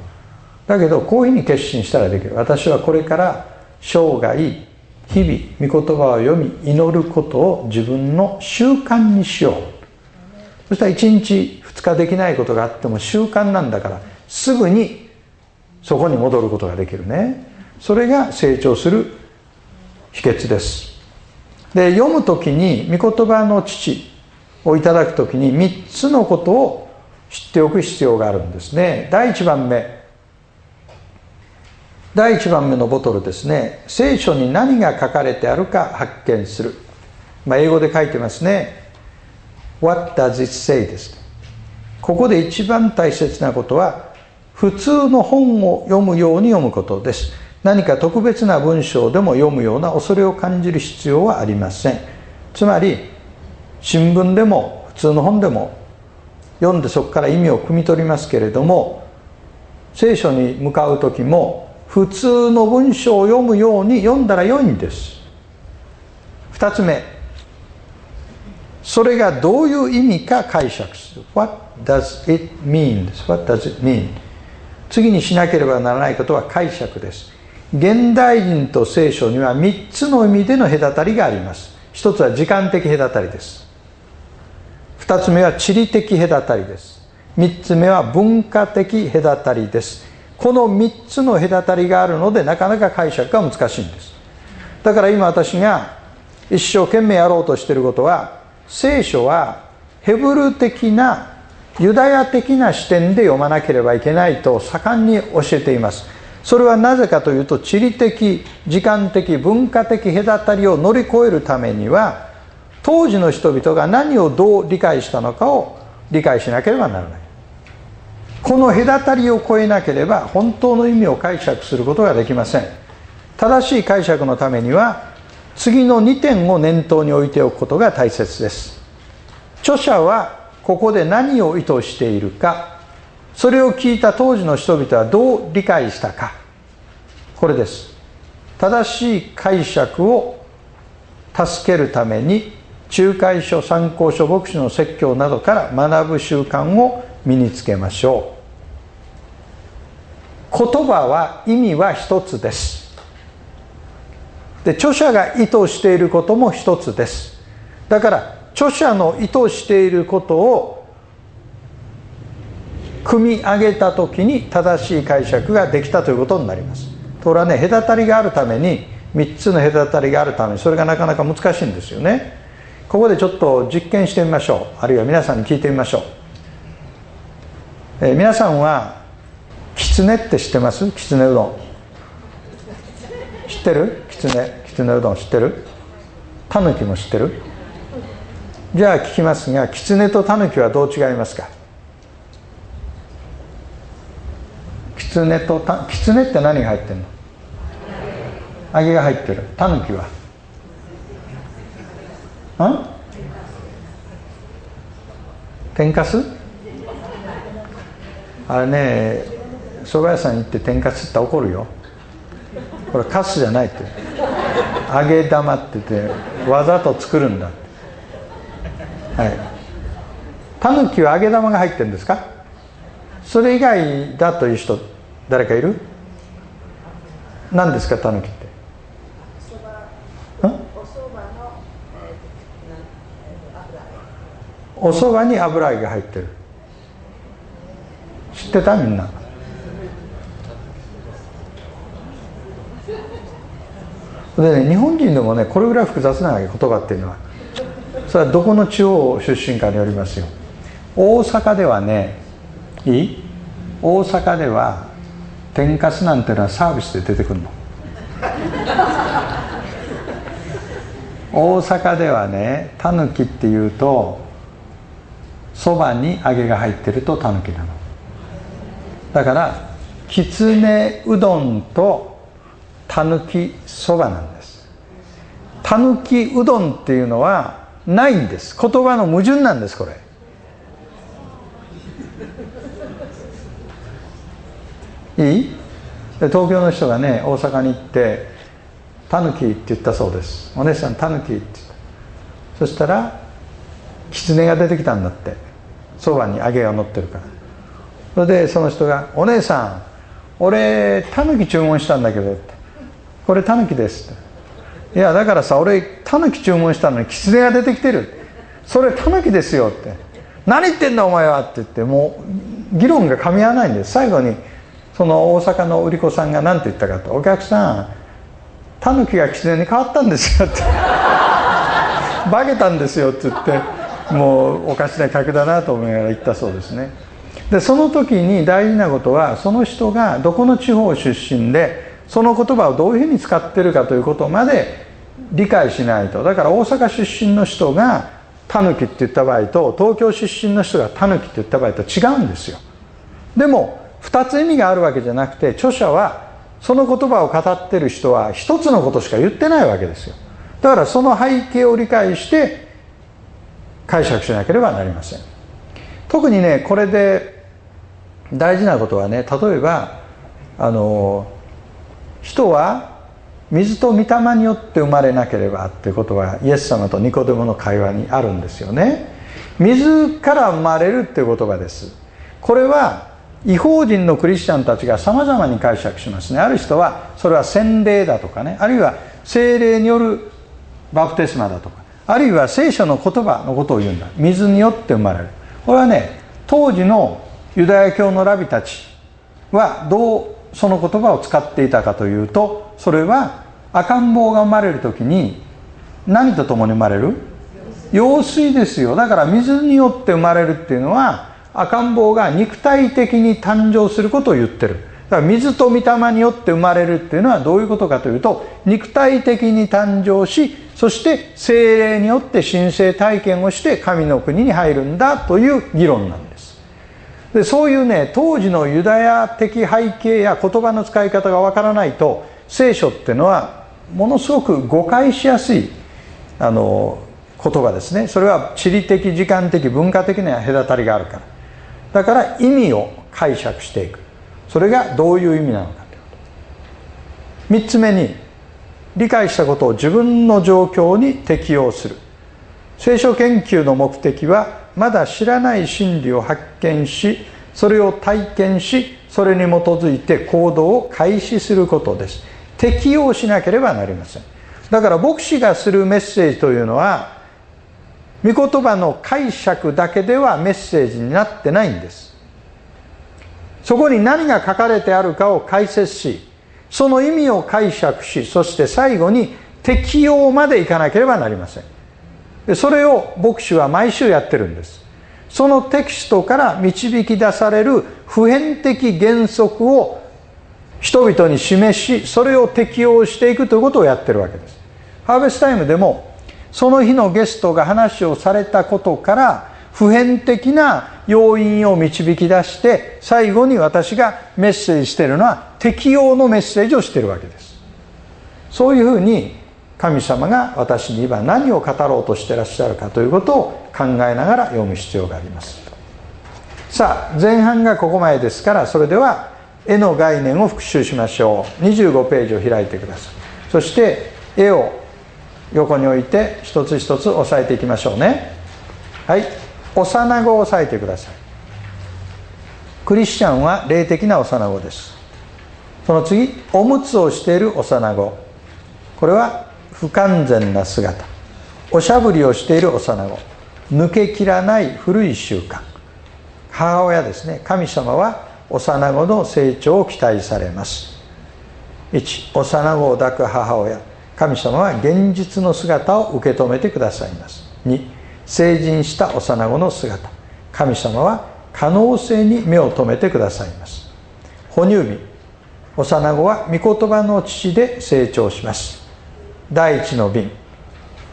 D: だけどこういうふうに決心したらできる。私はこれから生涯日々御言葉を読み祈ることを自分の習慣にしよう。そしたら1日2日できないことがあっても習慣なんだからすぐにそこに戻ることができるね。それが成長する秘訣です。で読む時に御言葉の父をいただく時に3つのことを知っておく必要があるんですね。第1番目。第1番目のボトルですね。聖書に何が書かれてあるか発見する、まあ、英語で書いてますね。What does it say? です。ここで一番大切なことは普通の本を読むように読むことです。何か特別な文章でも読むような恐れを感じる必要はありません。つまり新聞でも普通の本でも読んでそこから意味を汲み取りますけれども聖書に向かう時も普通の文章を読むように読んだら良いんです。2つ目それがどういう意味か解釈する。What does it mean? What does it mean? 次にしなければならないことは解釈です。現代人と聖書には3つの意味での隔たりがあります。一つは時間的隔たりです。2つ目は地理的隔たりです。3つ目は文化的隔たりです。この3つの隔たりがあるのでなかなか解釈が難しいんです。だから今私が一生懸命やろうとしていることは聖書はヘブル的なユダヤ的な視点で読まなければいけないと盛んに教えています。それはなぜかというと地理的時間的文化的隔たりを乗り越えるためには当時の人々が何をどう理解したのかを理解しなければならない。この隔たりを超えなければ本当の意味を解釈することができません。正しい解釈のためには次の2点を念頭に置いておくことが大切です。著者はここで何を意図しているかそれを聞いた当時の人々はどう理解したか。これです。正しい解釈を助けるために仲介書参考書牧師の説教などから学ぶ習慣を身につけましょう。言葉は意味は一つです。で著者が意図していることも一つです。だから著者の意図していることを組み上げた時に正しい解釈ができたということになります。とはね隔たりがあるために3つの隔たりがあるためにそれがなかなか難しいんですよね。ここでちょっと実験してみましょう。あるいは皆さんに聞いてみましょう、えー、皆さんはきつねって知ってます？きつねうどん。知ってる？きつねきつねうどん知ってる？たぬきも知ってる？じゃあ聞きますがキツネとタヌキはどう違いますか？キツネとタキツネって何が入ってんの？揚げが入ってる。タヌキは？ん天かす？あれね蕎麦屋さん行って天かすって怒るよ。これカスじゃないって。揚げ玉って言ってわざと作るんだはい。タヌキは揚げ玉が入ってるんですか？それ以外だという人誰かいる？何ですかタヌキって？おそばに油揚げ入ってる。知ってたみんな？でね日本人でもねこれぐらい複雑な言葉っていうのはそれはどこの地方出身かによりますよ。大阪ではねいい？大阪では天かすなんてのはサービスで出てくるの。大阪ではねたぬきっていうとそばに揚げが入ってるとたぬきなの。だからきつねうどんとたぬきそばなんです。たぬきうどんっていうのはないんです。言葉の矛盾なんですこれ。いい？東京の人がね大阪に行って「タヌキ」って言ったそうです「お姉さんタヌキ」って言った。そしたら狐が出てきたんだって。そばに揚げが乗ってるから。それでその人が「お姉さん俺タヌキ注文したんだけど」って「これタヌキです」って「いやだからさ俺タヌキ注文したのに狐が出てきてる」それタヌキですよ」って「何言ってんだお前は」って言ってもう議論が噛み合わないんです。最後にその大阪の売り子さんが何て言ったかと「お客さんタヌキが狐に変わったんですよ」って「化けたんですよ」って言って。もうおかしな客だなと思いながら言ったそうですね。でその時に大事なことはその人がどこの地方出身でその言葉をどういうふうに使ってるかということまで理解しないと。だから大阪出身の人がタヌキって言った場合と東京出身の人がタヌキって言った場合と違うんですよ。でも2つ意味があるわけじゃなくて著者はその言葉を語ってる人は一つのことしか言ってないわけですよ。だからその背景を理解して解釈しなければなりません。特にねこれで大事なことはね例えばあの人は水と御霊によって生まれなければっていうことはイエス様とニコデモの会話にあるんですよね。水から生まれるっていう言葉です。これは違法人のクリスチャンたちがさまざまに解釈しますね。ある人はそれは洗礼だとかね。あるいは精霊によるバプテスマだとか。あるいは聖書の言葉のことを言うんだ。水によって生まれる。これはね当時のユダヤ教のラビたちはどうその言葉を使っていたかというとそれは赤ん坊が生まれる時に何と共に生まれる？用水ですよ。だから水によって生まれるっていうのは赤ん坊が肉体的に誕生することを言ってる。だから水と御霊によって生まれるっていうのはどういうことかというと肉体的に誕生しそして精霊によって神聖体験をして神の国に入るんだという議論なんです。でそういうね当時のユダヤ的背景や言葉の使い方がわからないと聖書っていうのはものすごく誤解しやすいあの言葉ですね。それは地理的時間的文化的な隔たりがあるから。だから意味を解釈していく。それがどういう意味なのかということ。3つ目に理解したことを自分の状況に適用する。聖書研究の目的はまだ知らない真理を発見しそれを体験しそれに基づいて行動を開始することです。適用しなければなりません。だから牧師がするメッセージというのは御言葉の解釈だけではメッセージになってないんです。そこに何が書かれてあるかを解説しその意味を解釈しそして最後に適用までいかなければなりません。それを牧師は毎週やってるんです。そのテキストから導き出される普遍的原則を人々に示しそれを適用していくということをやってるわけです。ハーベスタイムでもその日のゲストが話をされたことから普遍的な要因を導き出して最後に私がメッセージしているのは適用のメッセージをしてるわけです。そういうふうに神様が私に今何を語ろうとしてらっしゃるかということを考えながら読む必要があります。さあ前半がここまでですからそれでは絵の概念を復習しましょう。25ページを開いてください。そして絵を横に置いて一つ一つ押さえていきましょうね。はい。幼子を押さえてください。クリスチャンは霊的な幼子です。その次おむつをしている幼子。これは不完全な姿。おしゃぶりをしている幼子。抜けきらない古い習慣。母親ですね。神様は幼子の成長を期待されます。1幼子を抱く母親。神様は現実の姿を受け止めてくださいます。2成人した幼子の姿。神様は可能性に目を留めてくださいます。哺乳瓶。幼子は御言葉の父で成長します。第一の瓶。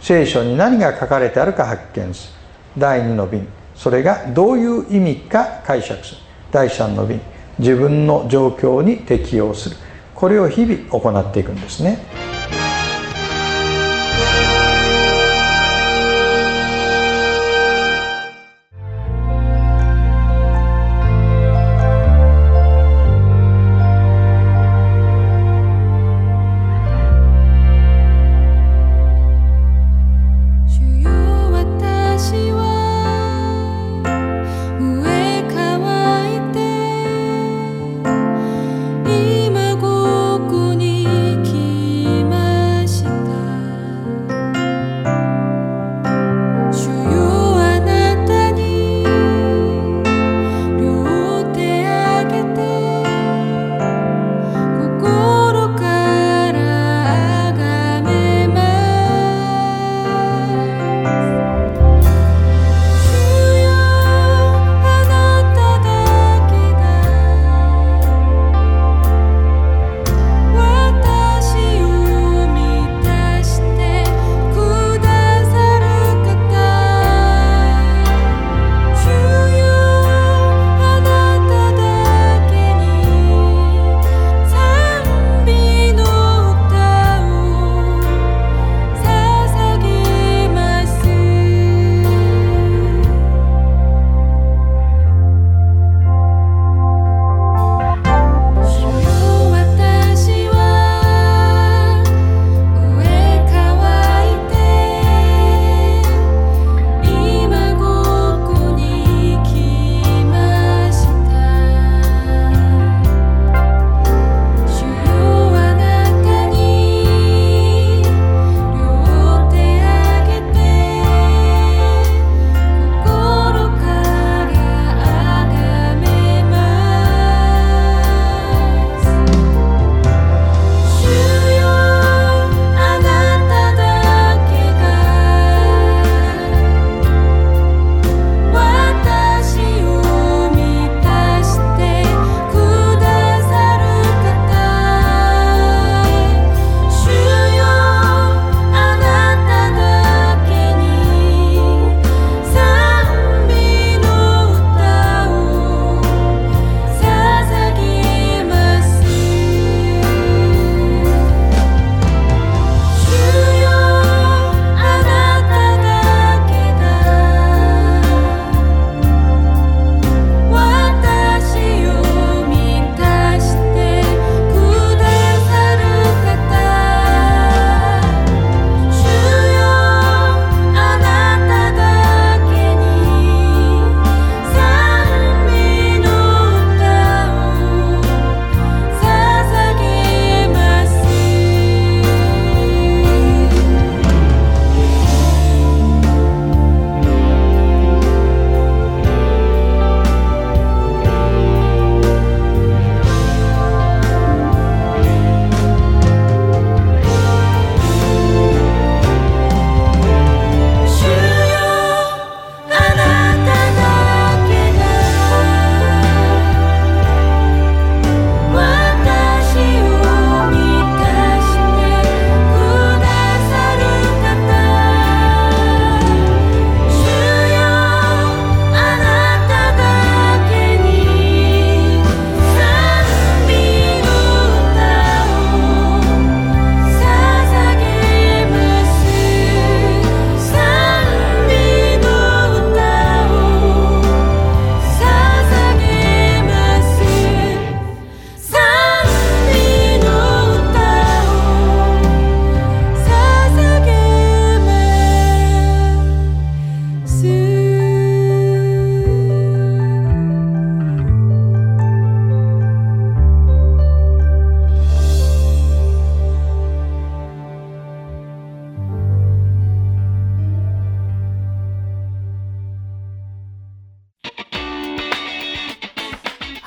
D: 聖書に何が書かれてあるか発見す。る第二の瓶。それがどういう意味か解釈する。第三の瓶。自分の状況に適応する。これを日々行っていくんですね。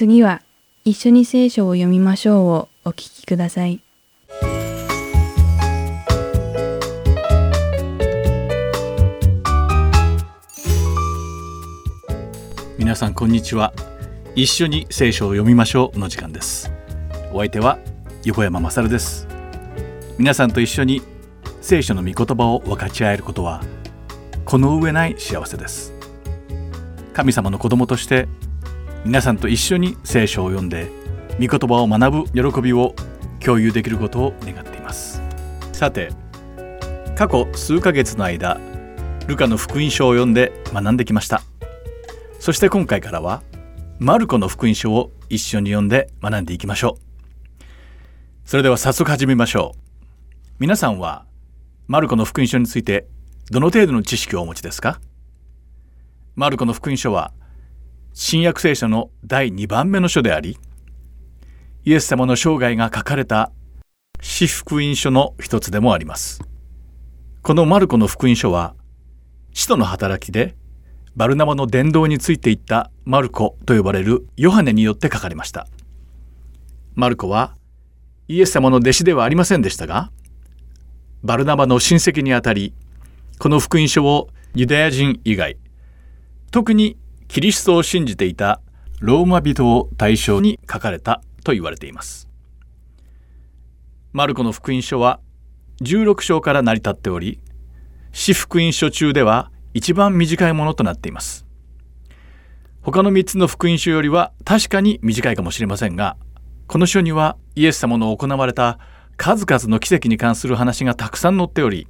A: 次は一緒に聖書を読みましょうをお聞きください。
E: 皆さんこんにちは。一緒に聖書を読みましょうの時間です。お相手は横山まさるです。皆さんと一緒に聖書の御言葉を分かち合えることはこの上ない幸せです。神様の子供として皆さんと一緒に聖書を読んで御言葉を学ぶ喜びを共有できることを願っています。さて過去数ヶ月の間ルカの福音書を読んで学んできました。そして今回からはマルコの福音書を一緒に読んで学んでいきましょう。それでは早速始めましょう。皆さんはマルコの福音書についてどの程度の知識をお持ちですか？マルコの福音書は新約聖書の第2番目の書でありイエス様の生涯が書かれた私福音書の一つでもあります。このマルコの福音書は使徒の働きでバルナバの伝道についていったマルコと呼ばれるヨハネによって書かれました。マルコはイエス様の弟子ではありませんでしたがバルナバの親戚にあたりこの福音書をユダヤ人以外特にキリストを信じていたローマ人を対象に書かれたと言われています。マルコの福音書は16章から成り立っており、私福音書中では一番短いものとなっています。他の3つの福音書よりは確かに短いかもしれませんが、この書にはイエス様の行われた数々の奇跡に関する話がたくさん載っており、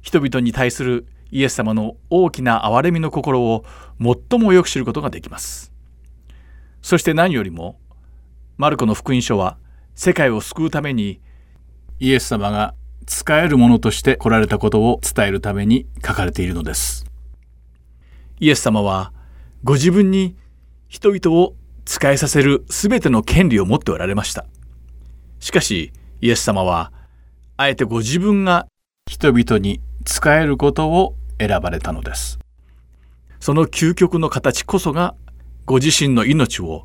E: 人々に対するイエス様の大きな憐れみの心を最もよく知ることができます。そして何よりも、マルコの福音書は世界を救うためにイエス様が使えるものとして来られたことを伝えるために書かれているのです。イエス様はご自分に人々を使いさせる全ての権利を持っておられました。しかしイエス様はあえてご自分が人々に使えることを選ばれたのです。その究極の形こそがご自身の命を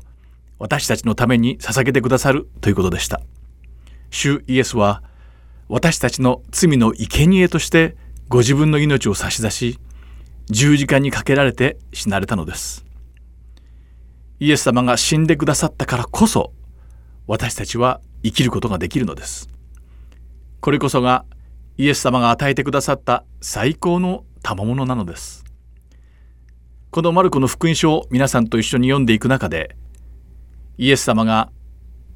E: 私たちのために捧げてくださるということでした。主イエスは私たちの罪の生贄としてご自分の命を差し出し十字架にかけられて死なれたのです。イエス様が死んでくださったからこそ私たちは生きることができるのです。これこそがイエス様が与えてくださった最高の賜物なのです。このマルコの福音書を皆さんと一緒に読んでいく中でイエス様が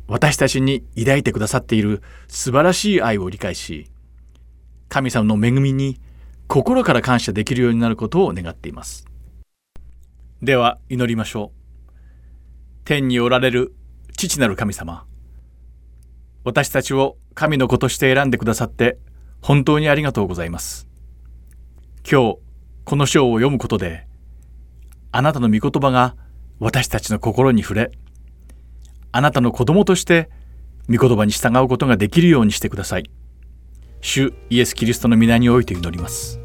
E: 私たちに抱いてくださっている素晴らしい愛を理解し神様の恵みに心から感謝できるようになることを願っていますでは祈りましょう天におられる父なる神様私たちを神の子として選んでくださって本当にありがとうございます。今日、この章を読むことで、あなたの御言葉が私たちの心に触れ、あなたの子供として御言葉に従うことができるようにしてください。主イエス・キリストの皆において祈ります。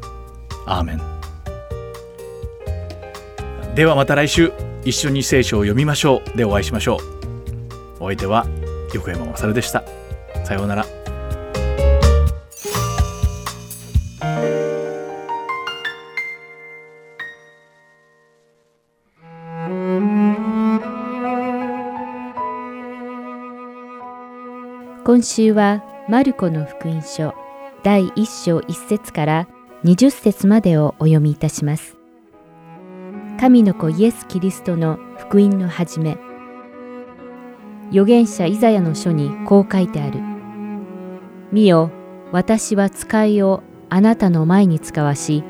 E: アーメン。ではまた来週一緒に聖書を読みましょうでお会いしましょう。お相手は横山勝でした。さようなら。
F: 今週はマルコの福音書第1章1節から20節までをお読みいたします。神の子イエス・キリストの福音の始め。預言者イザヤの書にこう書いてある。見よ、私は使いをあなたの前に使わし、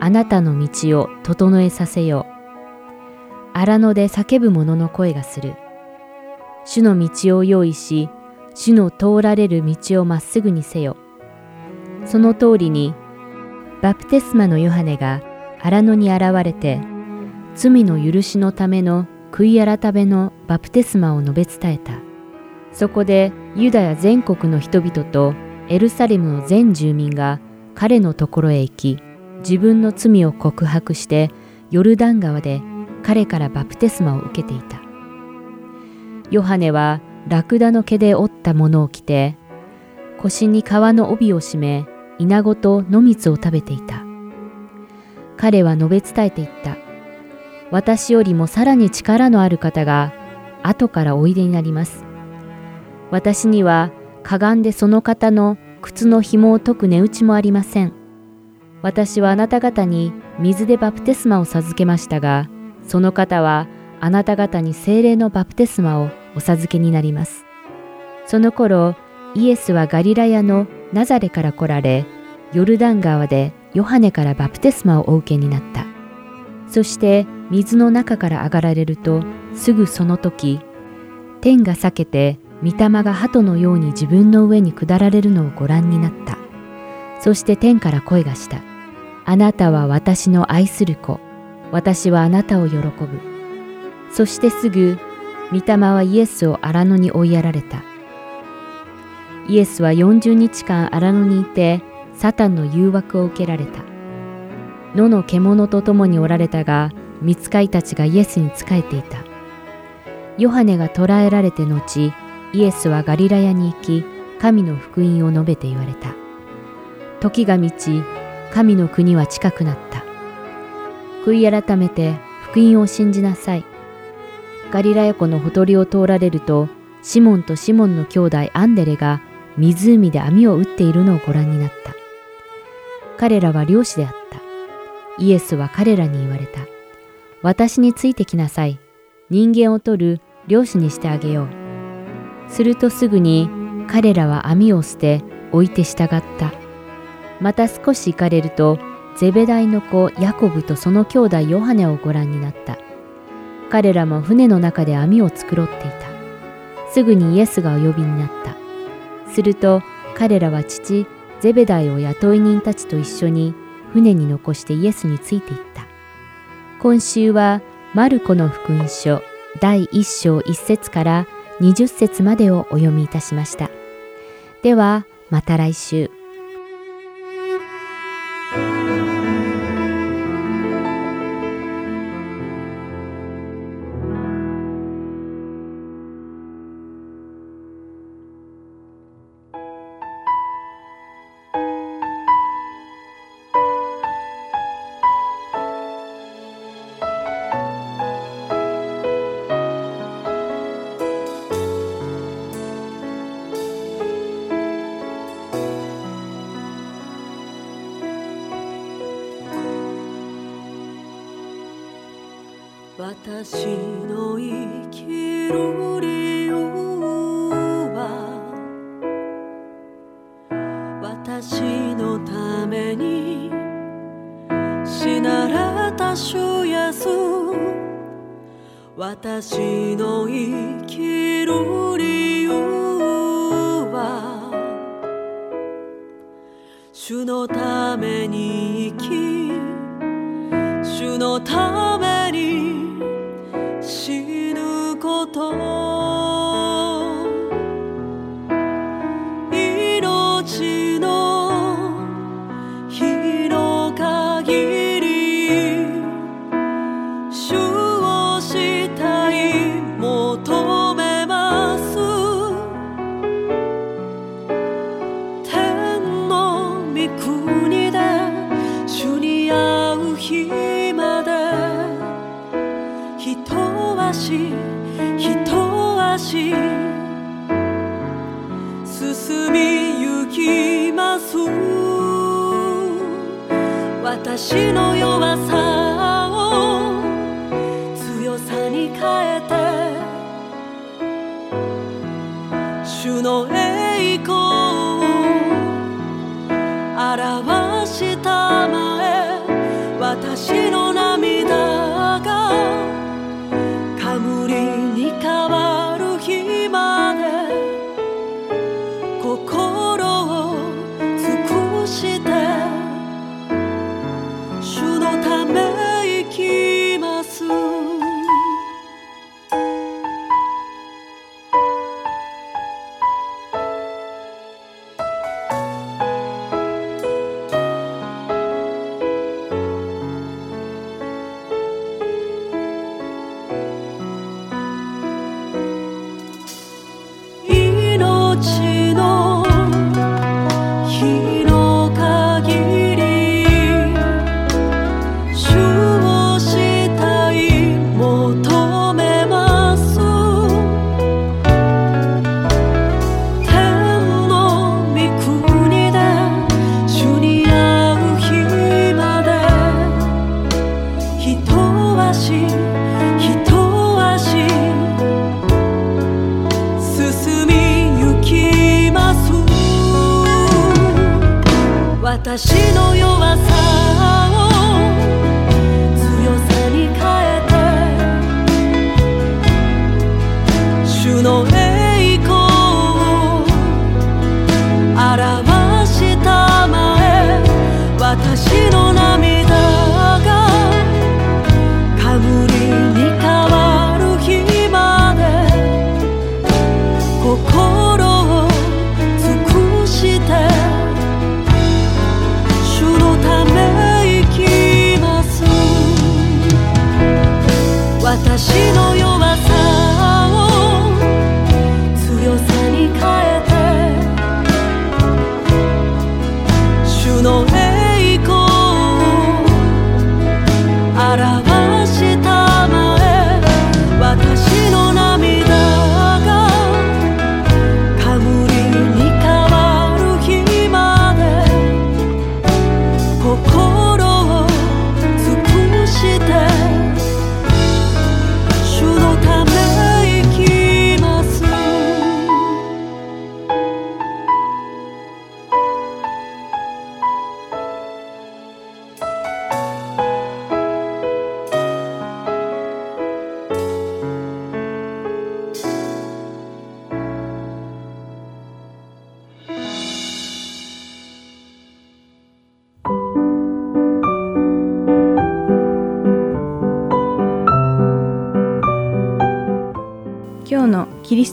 F: あなたの道を整えさせよう。荒野で叫ぶ者の声がする。主の道を用意し、主の通られる道をまっすぐにせよ。その通りに、バプテスマのヨハネが荒野に現れて、罪の許しのための悔い改めのバプテスマを述べ伝えた。そこでユダヤ全国の人々とエルサレムの全住民が彼のところへ行き、自分の罪を告白してヨルダン川で彼からバプテスマを受けていた。ヨハネはラクダの毛で折ったものを着て、腰に革の帯を締め、イナゴと野蜜を食べていた。彼は述べ伝えていった。私よりもさらに力のある方が後からおいでになります。私にはかがんでその方の靴の紐を解く値打ちもありません。私はあなた方に水でバプテスマを授けましたが、その方はあなた方に精霊のバプテスマをお授けになります。その頃、イエスはガリラヤのナザレから来られ、ヨルダン川でヨハネからバプテスマをお受けになった。そして水の中から上がられると、すぐその時、天が裂けて、御霊が鳩のように自分の上に下られるのをご覧になった。そして天から声がした。あなたは私の愛する子。私はあなたを喜ぶ。そしてすぐ御霊はイエスを荒野に追いやられた。イエスは40日間荒野にいて、サタンの誘惑を受けられた。野の獣と共におられたが、見つかいたちがイエスに仕えていた。ヨハネが捕らえられて後、イエスはガリラヤに行き、神の福音を述べて言われた。時が満ち、神の国は近くなった。悔い改めて福音を信じなさい。ガリラヤ湖のほとりを通られると、シモンとシモンの兄弟アンデレが湖で網を打っているのをご覧になった。彼らは漁師であった。イエスは彼らに言われた。私についてきなさい。人間を取る漁師にしてあげよう。するとすぐに彼らは網を捨て置いて従った。また少し行かれると、ゼベダイの子ヤコブとその兄弟ヨハネをご覧になった。彼らも船の中で網を繕っていた。すぐにイエスがお呼びになった。すると彼らは父ゼベダイを雇い人たちと一緒に船に残してイエスについていった。今週はマルコの福音書第1章1節から20節までをお読みいたしました。ではまた来週。
C: 主イエ私の生きる理由は主のために生き主のために死ぬこと。私の弱さ